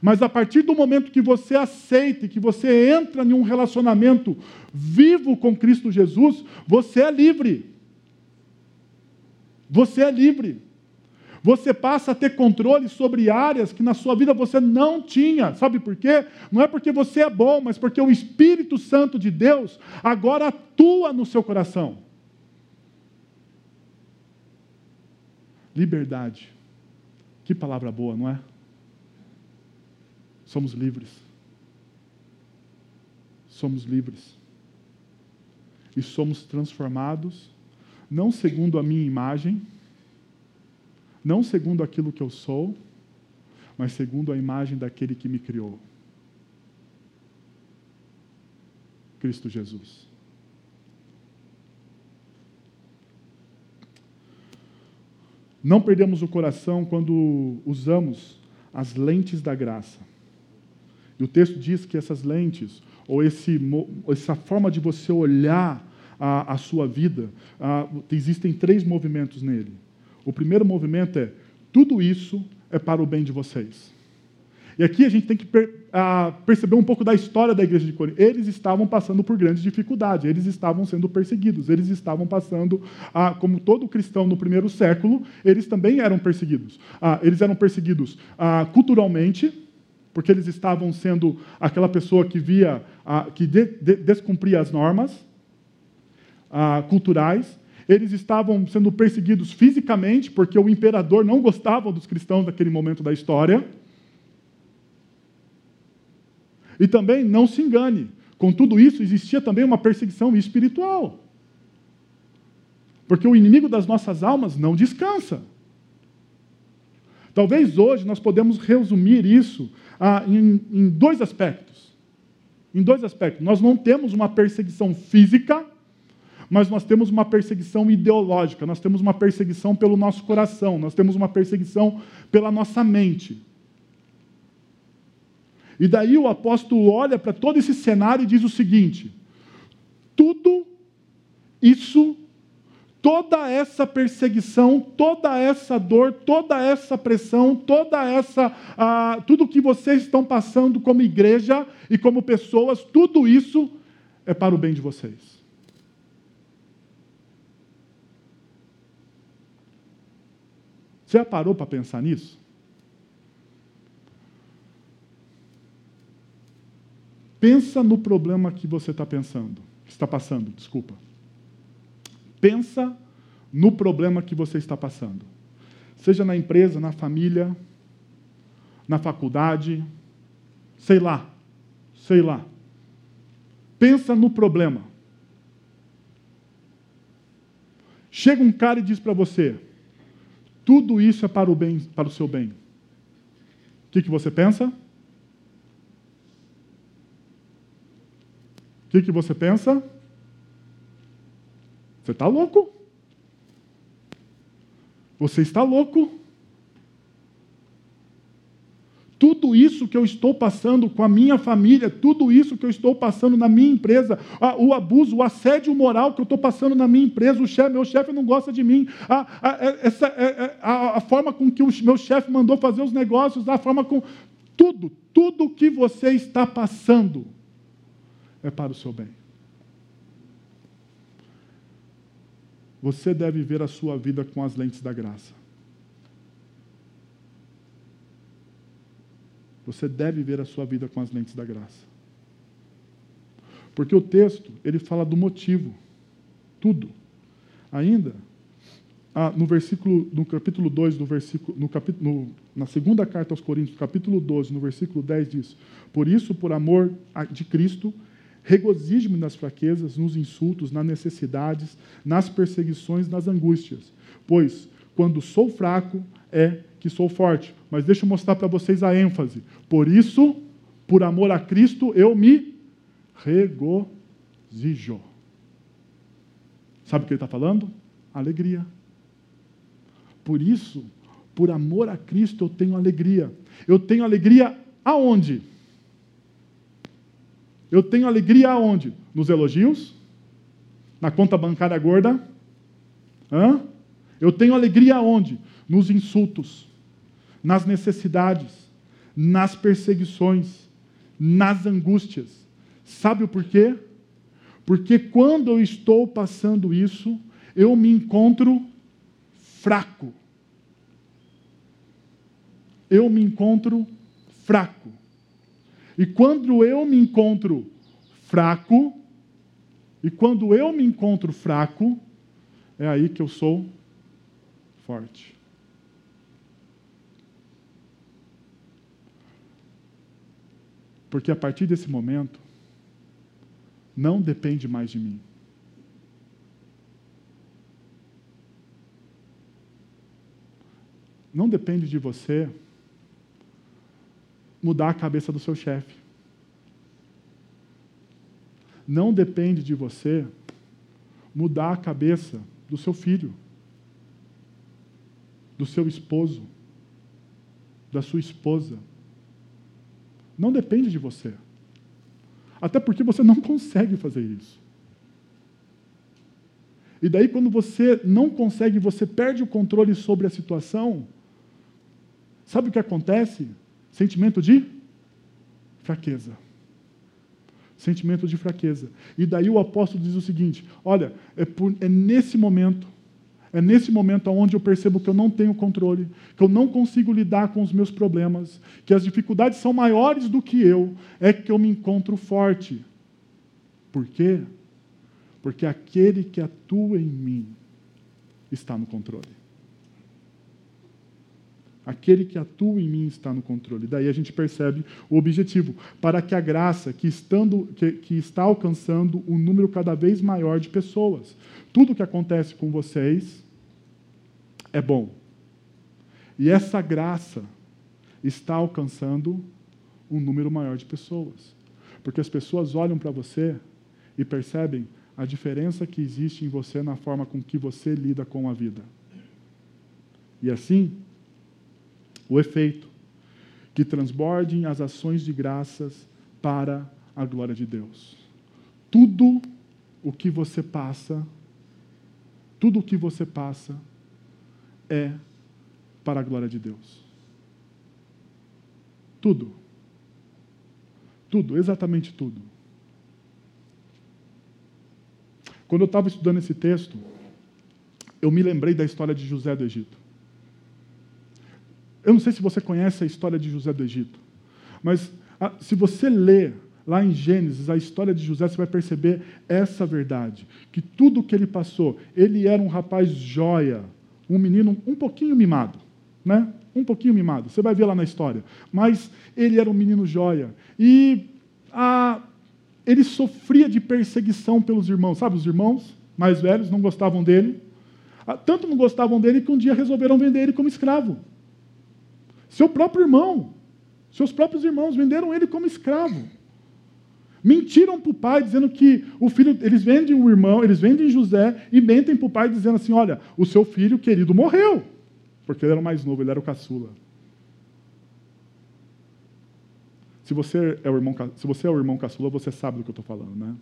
S1: Mas a partir do momento que você aceita, que você entra em um relacionamento vivo com Cristo Jesus, você é livre. Você é livre. Você passa a ter controle sobre áreas que na sua vida você não tinha. Sabe por quê? Não é porque você é bom, mas porque o Espírito Santo de Deus agora atua no seu coração. Liberdade. Que palavra boa, não é? Somos livres. Somos livres. E somos transformados, não segundo a minha imagem, não segundo aquilo que eu sou, mas segundo a imagem daquele que me criou. Cristo Jesus. Não perdemos o coração quando usamos as lentes da graça E o texto diz que essas lentes, ou esse, essa forma de você olhar a, a sua vida, a, existem três movimentos nele. O primeiro movimento é: tudo isso é para o bem de vocês. E aqui a gente tem que per, a, perceber um pouco da história da igreja de Corinto. Eles estavam passando por grandes dificuldades, eles estavam sendo perseguidos, eles estavam passando, a, como todo cristão no primeiro século, eles também eram perseguidos. eles eram perseguidos culturalmente, porque eles estavam sendo aquela pessoa que via, que de, de, descumpria as normas culturais. Eles estavam sendo perseguidos fisicamente, porque o imperador não gostava dos cristãos naquele momento da história. E também, não se engane, com tudo isso existia também uma perseguição espiritual. Porque o inimigo das nossas almas não descansa. Talvez hoje nós podemos resumir isso ah, em, em dois aspectos. Em dois aspectos. Nós não temos uma perseguição física, mas nós temos uma perseguição ideológica, nós temos uma perseguição pelo nosso coração, nós temos uma perseguição pela nossa mente. E daí o apóstolo olha para todo esse cenário e diz o seguinte: tudo isso, toda essa perseguição, toda essa dor, toda essa pressão, toda essa, ah, tudo que vocês estão passando como igreja e como pessoas, tudo isso é para o bem de vocês. Você já parou para pensar nisso? Pensa no problema que você está pensando, está passando, desculpa. Pensa no problema que você está passando. Seja na empresa, na família, na faculdade, sei lá, sei lá. Pensa no problema. Chega um cara e diz para você: tudo isso é para o bem, para o seu bem. O que, que você pensa? O que, que você pensa? Você está louco? Você está louco? Tudo isso que eu estou passando com a minha família, tudo isso que eu estou passando na minha empresa, o abuso, o assédio moral que eu estou passando na minha empresa, o chefe, meu chefe não gosta de mim, é, essa, é, é, a, a forma com que o meu chefe mandou fazer os negócios, a forma com. Tudo, tudo que você está passando é para o seu bem. Você deve ver a sua vida com as lentes da graça. Você deve ver a sua vida com as lentes da graça. Porque o texto, ele fala do motivo. Tudo. Ainda, ah, no versículo, no capítulo 2, no versículo, no capítulo, no, na segunda carta aos Coríntios, capítulo 12, no versículo 10 diz: Por isso, por amor de Cristo, Regozijo-me nas fraquezas, nos insultos, nas necessidades, nas perseguições, nas angústias. Pois, quando sou fraco, é que sou forte. Mas deixa eu mostrar para vocês a ênfase. Por isso, por amor a Cristo, eu me regozijo. Sabe o que ele está falando? Alegria. Por isso, por amor a Cristo, eu tenho alegria. Eu tenho alegria aonde? Eu tenho alegria aonde? Nos elogios? Na conta bancária gorda? Hã? Eu tenho alegria aonde? Nos insultos, nas necessidades, nas perseguições, nas angústias. Sabe o porquê? Porque quando eu estou passando isso, eu me encontro fraco. Eu me encontro fraco. E quando eu me encontro fraco, e quando eu me encontro fraco, é aí que eu sou forte. Porque a partir desse momento, não depende mais de mim. Não depende de você mudar a cabeça do seu chefe. Não depende de você mudar a cabeça do seu filho, do seu esposo, da sua esposa. Não depende de você. Até porque você não consegue fazer isso. E daí, quando você não consegue, você perde o controle sobre a situação, sabe o que acontece? Sentimento de fraqueza. Sentimento de fraqueza. E daí o apóstolo diz o seguinte: olha, é, por, é nesse momento, é nesse momento onde eu percebo que eu não tenho controle, que eu não consigo lidar com os meus problemas, que as dificuldades são maiores do que eu, é que eu me encontro forte. Por quê? Porque aquele que atua em mim está no controle. Aquele que atua em mim está no controle. Daí a gente percebe o objetivo, para que a graça que, estando, que, que está alcançando um número cada vez maior de pessoas. Tudo que acontece com vocês é bom. E essa graça está alcançando um número maior de pessoas. Porque as pessoas olham para você e percebem a diferença que existe em você na forma com que você lida com a vida. E assim, o efeito que transbordem as ações de graças para a glória de Deus. Tudo o que você passa, tudo o que você passa é para a glória de Deus. Tudo. Tudo, exatamente tudo. Quando eu estava estudando esse texto, eu me lembrei da história de José do Egito. Eu não sei se você conhece a história de José do Egito, mas ah, se você ler lá em Gênesis a história de José, você vai perceber essa verdade: que tudo o que ele passou, ele era um rapaz joia, um menino um pouquinho mimado, né? Um pouquinho mimado. Você vai ver lá na história. Mas ele era um menino joia. E a, ele sofria de perseguição pelos irmãos. Sabe, os irmãos mais velhos não gostavam dele. Ah, tanto não gostavam dele que um dia resolveram vender ele como escravo. Seu próprio irmão, seus próprios irmãos venderam ele como escravo. Mentiram para o pai, dizendo que o filho, eles vendem o irmão, eles vendem José e mentem para o pai, dizendo assim: olha, o seu filho querido morreu, porque ele era o mais novo, ele era o caçula. Se você é o irmão, se você é o irmão caçula, você sabe do que eu estou falando, né?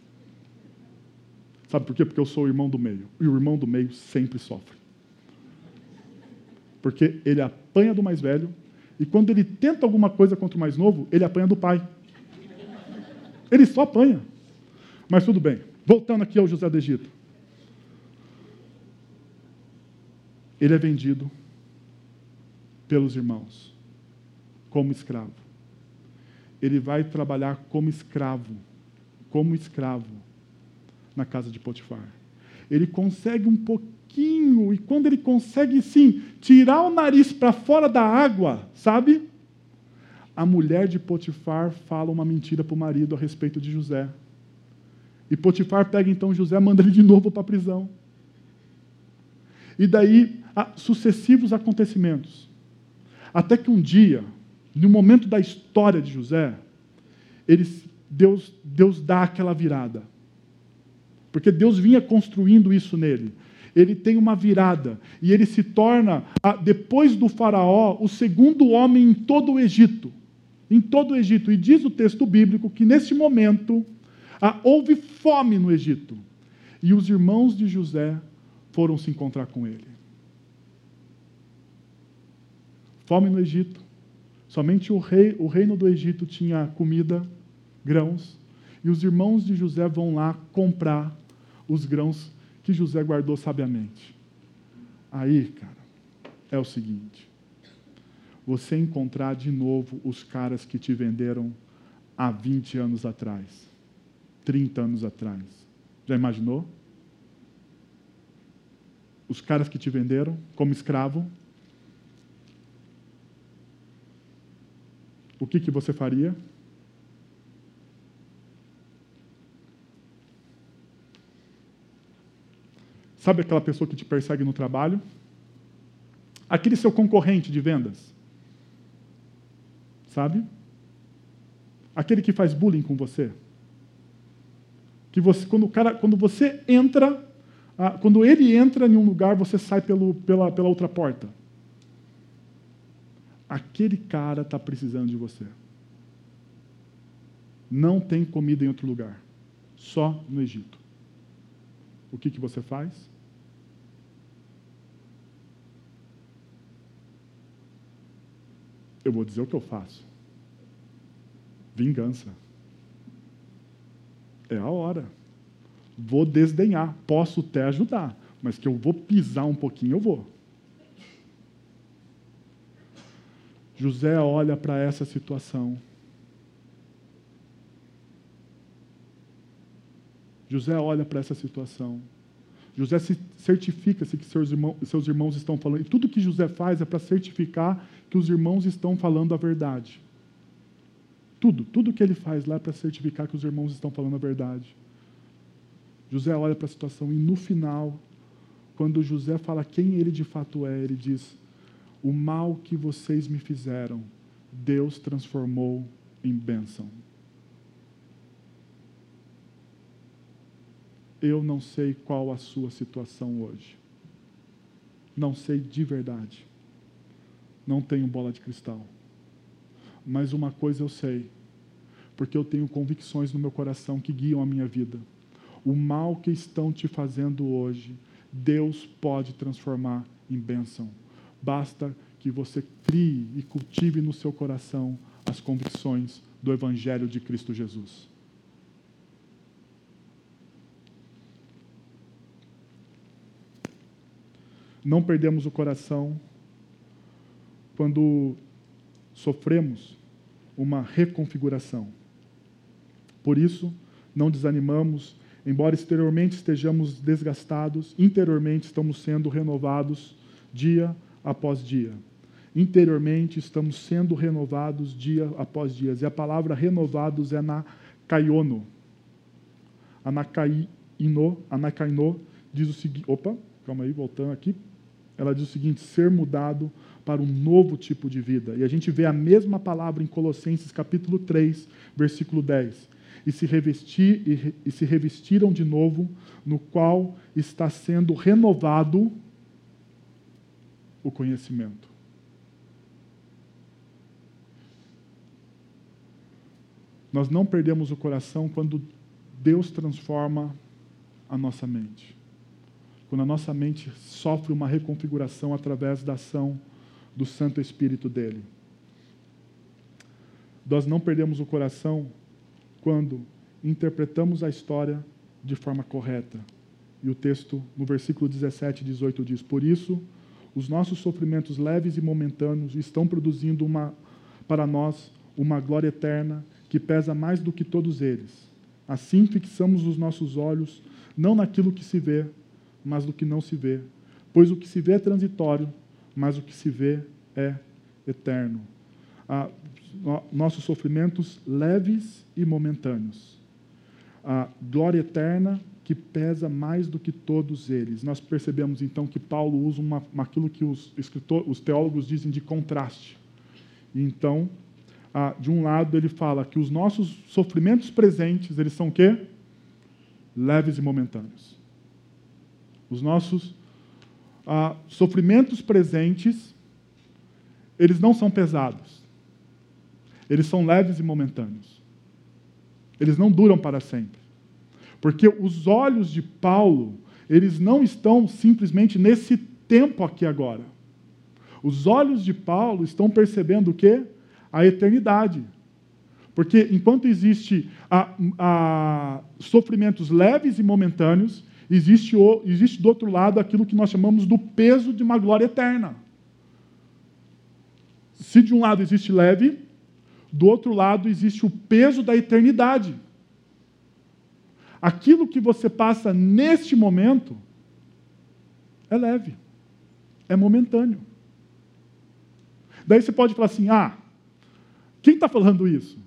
S1: Sabe por quê? Porque eu sou o irmão do meio. E o irmão do meio sempre sofre. Porque ele apanha do mais velho, e quando ele tenta alguma coisa contra o mais novo, ele apanha do pai. Ele só apanha. Mas tudo bem. Voltando aqui ao José do Egito. Ele é vendido pelos irmãos como escravo ele vai trabalhar como escravo, como escravo na casa de Potifar. Ele consegue um pouquinho, e quando ele consegue, sim, tirar o nariz para fora da água, sabe? A mulher de Potifar fala uma mentira para o marido a respeito de José. E Potifar pega então José e manda ele de novo para a prisão. E daí, sucessivos acontecimentos. Até que um dia, no momento da história de José, Deus, Deus dá aquela virada. Porque Deus vinha construindo isso nele. Ele tem uma virada e ele se torna, depois do Faraó, o segundo homem em todo o Egito. Em todo o Egito. E diz o texto bíblico que nesse momento houve fome no Egito. E os irmãos de José foram se encontrar com ele. Fome no Egito. Somente o, rei, o reino do Egito tinha comida, grãos, e os irmãos de José vão lá comprar os grãos que José guardou sabiamente. Aí, cara, é o seguinte: você encontrar de novo os caras que te venderam há 20 anos atrás, 30 anos atrás. Já imaginou? Os caras que te venderam como escravo, o que, que você faria? Sabe aquela pessoa que te persegue no trabalho? Aquele seu concorrente de vendas. Sabe? Aquele que faz bullying com você. Que você, quando, o cara, quando você entra, ah, quando ele entra em um lugar, você sai pelo, pela, pela outra porta aquele cara está precisando de você. Não tem comida em outro lugar, só no Egito. O que, que você faz? Eu vou dizer o que eu faço. Vingança. É a hora. Vou desdenhar. Posso até ajudar, mas que eu vou pisar um pouquinho, eu vou. José olha para essa situação. José olha para essa situação. José se certifica-se que seus irmãos, seus irmãos estão falando. E tudo que José faz é para certificar que os irmãos estão falando a verdade. Tudo, tudo que ele faz lá é para certificar que os irmãos estão falando a verdade. José olha para a situação e no final, quando José fala quem ele de fato é, ele diz: o mal que vocês me fizeram, Deus transformou em bênção. Eu não sei qual a sua situação hoje. Não sei de verdade. Não tenho bola de cristal. Mas uma coisa eu sei, porque eu tenho convicções no meu coração que guiam a minha vida. O mal que estão te fazendo hoje, Deus pode transformar em bênção. Basta que você crie e cultive no seu coração as convicções do Evangelho de Cristo Jesus. Não perdemos o coração quando sofremos uma reconfiguração. Por isso, não desanimamos, embora exteriormente estejamos desgastados, interiormente estamos sendo renovados dia após dia. Interiormente estamos sendo renovados dia após dia. E a palavra renovados é na caiono. Anacaino, anacaino diz o seguinte. Opa, calma aí, voltando aqui. Ela diz o seguinte: ser mudado para um novo tipo de vida. E a gente vê a mesma palavra em Colossenses capítulo 3, versículo 10. E se, revestir, e, e se revestiram de novo, no qual está sendo renovado o conhecimento. Nós não perdemos o coração quando Deus transforma a nossa mente. Quando a nossa mente sofre uma reconfiguração através da ação do Santo Espírito dele. Nós não perdemos o coração quando interpretamos a história de forma correta. E o texto, no versículo 17 e 18, diz: Por isso, os nossos sofrimentos leves e momentâneos estão produzindo uma, para nós uma glória eterna que pesa mais do que todos eles. Assim fixamos os nossos olhos não naquilo que se vê, mas no que não se vê. Pois o que se vê é transitório, mas o que se vê é eterno. Ah, nossos sofrimentos leves e momentâneos. A glória eterna que pesa mais do que todos eles. Nós percebemos então que Paulo usa uma, aquilo que os, escritor, os teólogos dizem de contraste. Então, ah, de um lado ele fala que os nossos sofrimentos presentes, eles são o quê? Leves e momentâneos. Os nossos ah, sofrimentos presentes, eles não são pesados. Eles são leves e momentâneos. Eles não duram para sempre. Porque os olhos de Paulo, eles não estão simplesmente nesse tempo aqui agora. Os olhos de Paulo estão percebendo o quê? A eternidade. Porque enquanto existe a, a sofrimentos leves e momentâneos, existe, o, existe do outro lado aquilo que nós chamamos do peso de uma glória eterna. Se de um lado existe leve, do outro lado existe o peso da eternidade aquilo que você passa neste momento é leve, é momentâneo. Daí você pode falar assim: ah, quem está falando isso?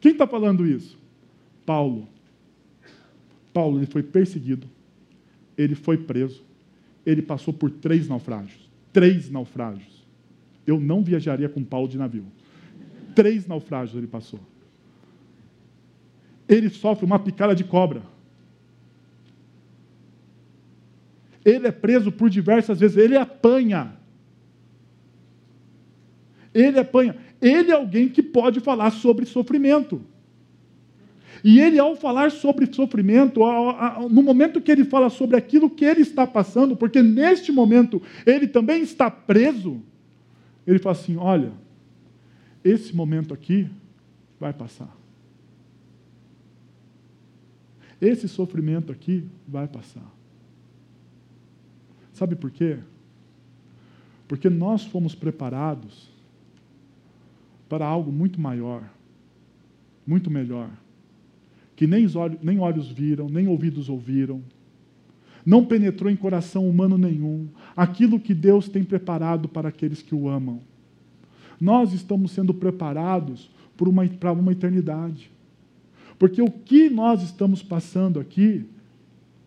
S1: Quem está falando isso? Paulo. Paulo ele foi perseguido, ele foi preso, ele passou por três naufrágios. Três naufrágios. Eu não viajaria com Paulo de navio. Três naufrágios ele passou ele sofre uma picada de cobra. Ele é preso por diversas vezes, ele apanha. Ele apanha. Ele é alguém que pode falar sobre sofrimento. E ele, ao falar sobre sofrimento, no momento que ele fala sobre aquilo que ele está passando, porque neste momento ele também está preso, ele fala assim: olha, esse momento aqui vai passar. Esse sofrimento aqui vai passar. Sabe por quê? Porque nós fomos preparados para algo muito maior, muito melhor, que nem olhos, nem olhos viram, nem ouvidos ouviram, não penetrou em coração humano nenhum, aquilo que Deus tem preparado para aqueles que o amam. Nós estamos sendo preparados uma, para uma eternidade. Porque o que nós estamos passando aqui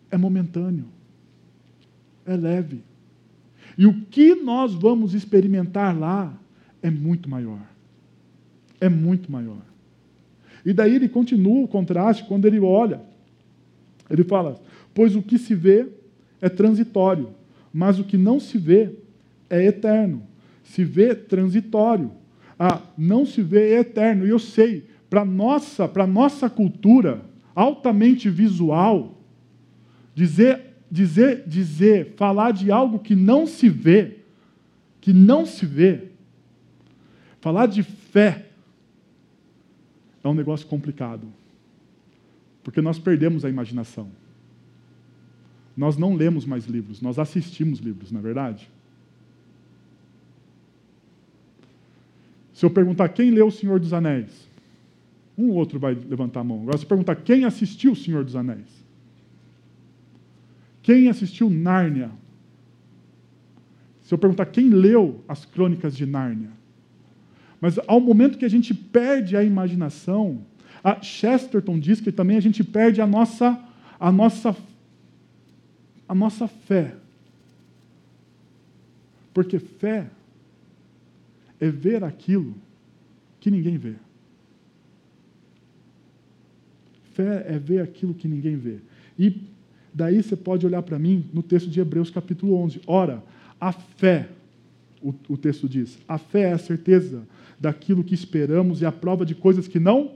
S1: é momentâneo, é leve. E o que nós vamos experimentar lá é muito maior. É muito maior. E daí ele continua o contraste quando ele olha. Ele fala: Pois o que se vê é transitório, mas o que não se vê é eterno. Se vê transitório. Ah, não se vê eterno. E eu sei, para nossa, para nossa cultura altamente visual, dizer, dizer, dizer, falar de algo que não se vê, que não se vê, falar de fé é um negócio complicado. Porque nós perdemos a imaginação. Nós não lemos mais livros, nós assistimos livros, não é verdade? Se eu perguntar quem leu O Senhor dos Anéis, um ou outro vai levantar a mão. Agora, se eu perguntar quem assistiu O Senhor dos Anéis, quem assistiu Nárnia? Se eu perguntar quem leu as crônicas de Nárnia, mas ao momento que a gente perde a imaginação, a Chesterton diz que também a gente perde a nossa, a nossa, a nossa fé. Porque fé é ver aquilo que ninguém vê. Fé é ver aquilo que ninguém vê. E daí você pode olhar para mim no texto de Hebreus capítulo 11. Ora, a fé, o, o texto diz, a fé é a certeza daquilo que esperamos e a prova de coisas que não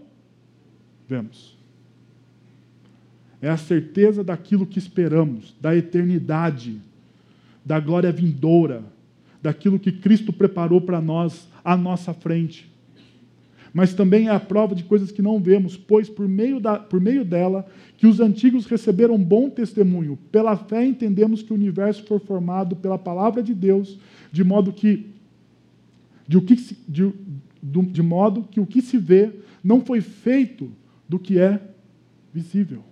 S1: vemos. É a certeza daquilo que esperamos, da eternidade, da glória vindoura, daquilo que Cristo preparou para nós à nossa frente. Mas também é a prova de coisas que não vemos, pois por meio, da, por meio dela que os antigos receberam bom testemunho. Pela fé entendemos que o universo foi formado pela palavra de Deus, de modo que de, o que de, de modo que o que se vê não foi feito do que é visível.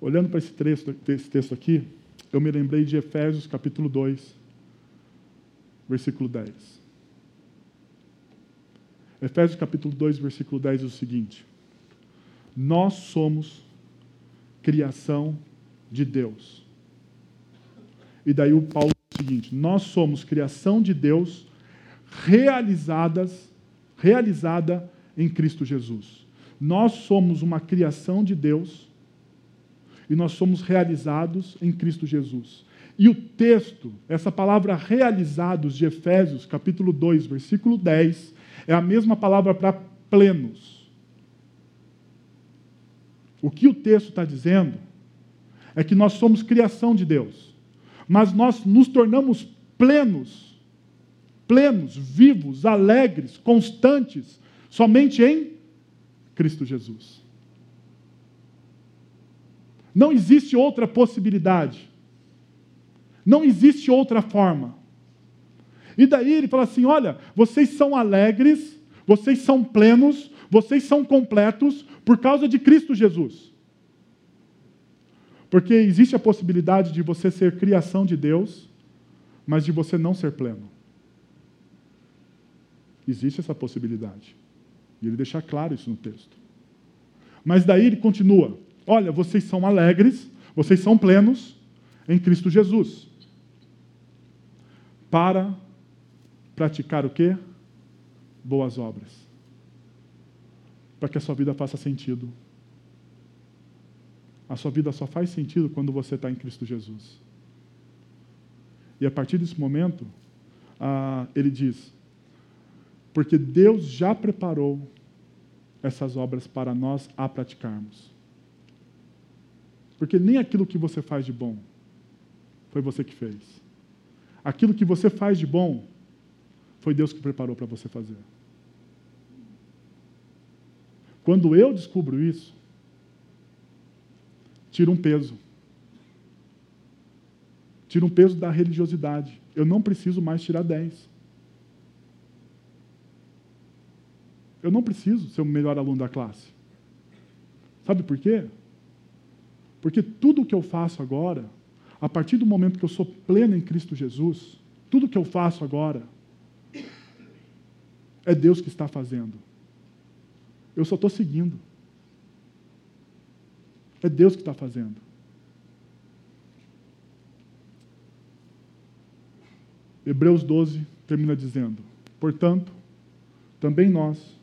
S1: Olhando para esse texto, esse texto aqui, eu me lembrei de Efésios capítulo 2, versículo 10. Efésios capítulo 2, versículo 10 diz o seguinte: Nós somos criação de Deus e daí o Paulo diz o seguinte: nós somos criação de Deus realizadas, realizada em Cristo Jesus. Nós somos uma criação de Deus e nós somos realizados em Cristo Jesus. E o texto, essa palavra realizados de Efésios, capítulo 2, versículo 10, é a mesma palavra para plenos. O que o texto está dizendo é que nós somos criação de Deus mas nós nos tornamos plenos, plenos, vivos, alegres, constantes, somente em Cristo Jesus. Não existe outra possibilidade. Não existe outra forma. E daí ele fala assim: olha, vocês são alegres, vocês são plenos, vocês são completos por causa de Cristo Jesus. Porque existe a possibilidade de você ser criação de Deus, mas de você não ser pleno. Existe essa possibilidade. E ele deixa claro isso no texto. Mas daí ele continua: Olha, vocês são alegres, vocês são plenos em Cristo Jesus. Para praticar o quê? Boas obras. Para que a sua vida faça sentido a sua vida só faz sentido quando você está em Cristo Jesus. E a partir desse momento, ah, ele diz: Porque Deus já preparou essas obras para nós a praticarmos. Porque nem aquilo que você faz de bom foi você que fez. Aquilo que você faz de bom foi Deus que preparou para você fazer. Quando eu descubro isso, tira um peso. Tira um peso da religiosidade. Eu não preciso mais tirar 10. Eu não preciso ser o melhor aluno da classe. Sabe por quê? Porque tudo o que eu faço agora, a partir do momento que eu sou pleno em Cristo Jesus, tudo o que eu faço agora é Deus que está fazendo. Eu só estou seguindo. É Deus que está fazendo. Hebreus 12 termina dizendo: Portanto, também nós,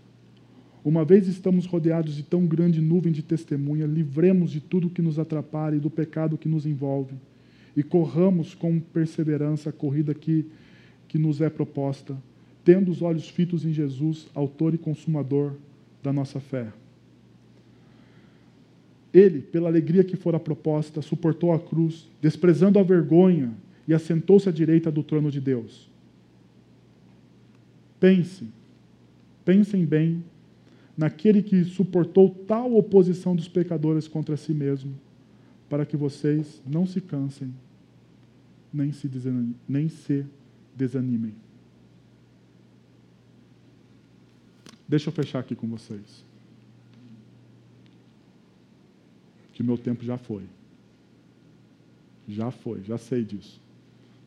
S1: uma vez estamos rodeados de tão grande nuvem de testemunha, livremos de tudo que nos atrapalha e do pecado que nos envolve, e corramos com perseverança a corrida que, que nos é proposta, tendo os olhos fitos em Jesus, autor e consumador da nossa fé. Ele, pela alegria que fora proposta, suportou a cruz, desprezando a vergonha, e assentou-se à direita do trono de Deus. Pense, pensem bem naquele que suportou tal oposição dos pecadores contra si mesmo, para que vocês não se cansem, nem se, nem se desanimem. Deixa eu fechar aqui com vocês. Que meu tempo já foi. Já foi, já sei disso.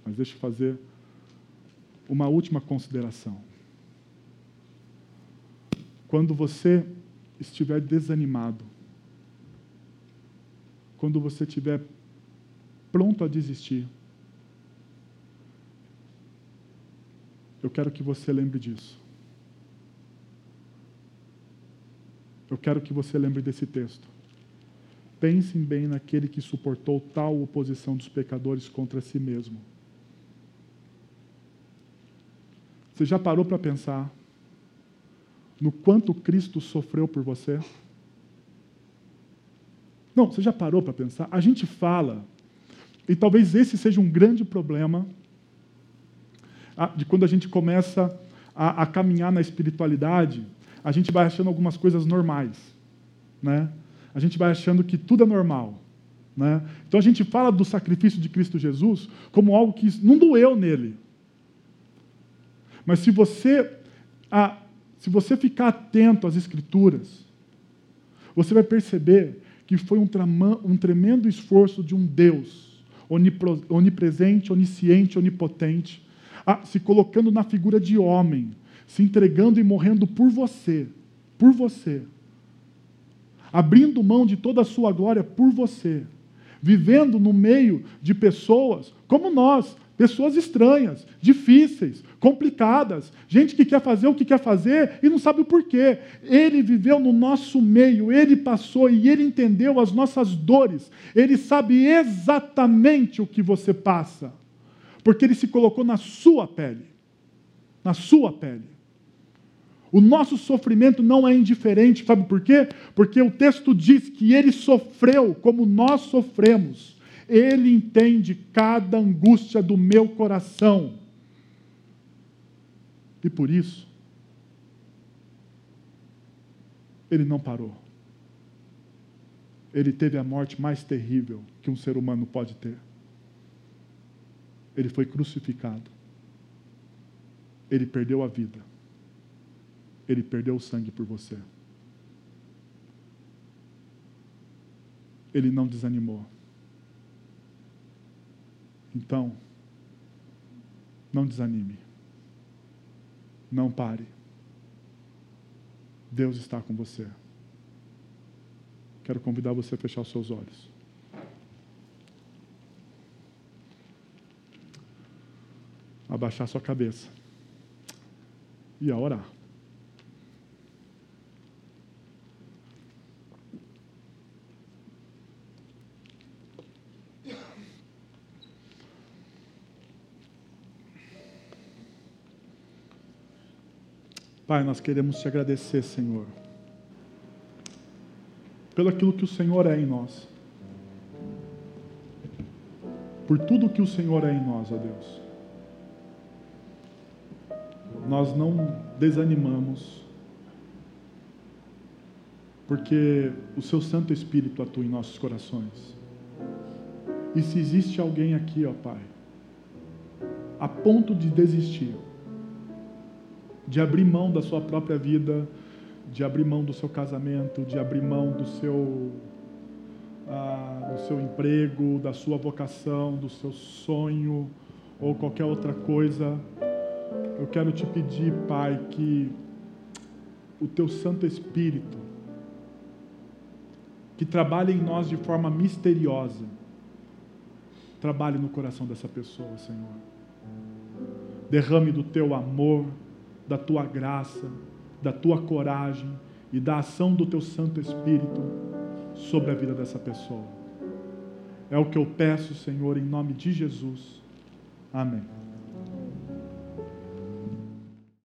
S1: Mas deixa eu fazer uma última consideração. Quando você estiver desanimado, quando você estiver pronto a desistir, eu quero que você lembre disso. Eu quero que você lembre desse texto. Pensem bem naquele que suportou tal oposição dos pecadores contra si mesmo Você já parou para pensar no quanto Cristo sofreu por você? Não, você já parou para pensar? A gente fala, e talvez esse seja um grande problema de quando a gente começa a, a caminhar na espiritualidade, a gente vai achando algumas coisas normais, né? A gente vai achando que tudo é normal, né? Então a gente fala do sacrifício de Cristo Jesus como algo que não doeu nele, mas se você, ah, se você ficar atento às Escrituras, você vai perceber que foi um, um tremendo esforço de um Deus onipresente, onisciente, onipotente, ah, se colocando na figura de homem, se entregando e morrendo por você, por você, abrindo mão de toda a sua glória por você, vivendo no meio de pessoas como nós, Pessoas estranhas, difíceis, complicadas, gente que quer fazer o que quer fazer e não sabe o porquê. Ele viveu no nosso meio, ele passou e ele entendeu as nossas dores. Ele sabe exatamente o que você passa, porque ele se colocou na sua pele. Na sua pele. O nosso sofrimento não é indiferente, sabe por quê? Porque o texto diz que ele sofreu como nós sofremos ele entende cada angústia do meu coração. E por isso, ele não parou. Ele teve a morte mais terrível que um ser humano pode ter. Ele foi crucificado. Ele perdeu a vida. Ele perdeu o sangue por você. Ele não desanimou. Então, não desanime. Não pare. Deus está com você. Quero convidar você a fechar os seus olhos. Abaixar sua cabeça. E a orar. Pai, nós queremos te agradecer, Senhor, pelo aquilo que o Senhor é em nós. Por tudo que o Senhor é em nós, ó Deus. Nós não desanimamos, porque o Seu Santo Espírito atua em nossos corações. E se existe alguém aqui, ó Pai, a ponto de desistir, de abrir mão da sua própria vida, de abrir mão do seu casamento, de abrir mão do seu, ah, do seu emprego, da sua vocação, do seu sonho ou qualquer outra coisa, eu quero te pedir, Pai, que o teu Santo Espírito, que trabalha em nós de forma misteriosa, trabalhe no coração dessa pessoa, Senhor. Derrame do teu amor, da tua graça, da tua coragem e da ação do teu Santo Espírito sobre a vida dessa pessoa. É o que eu peço, Senhor, em nome de Jesus. Amém.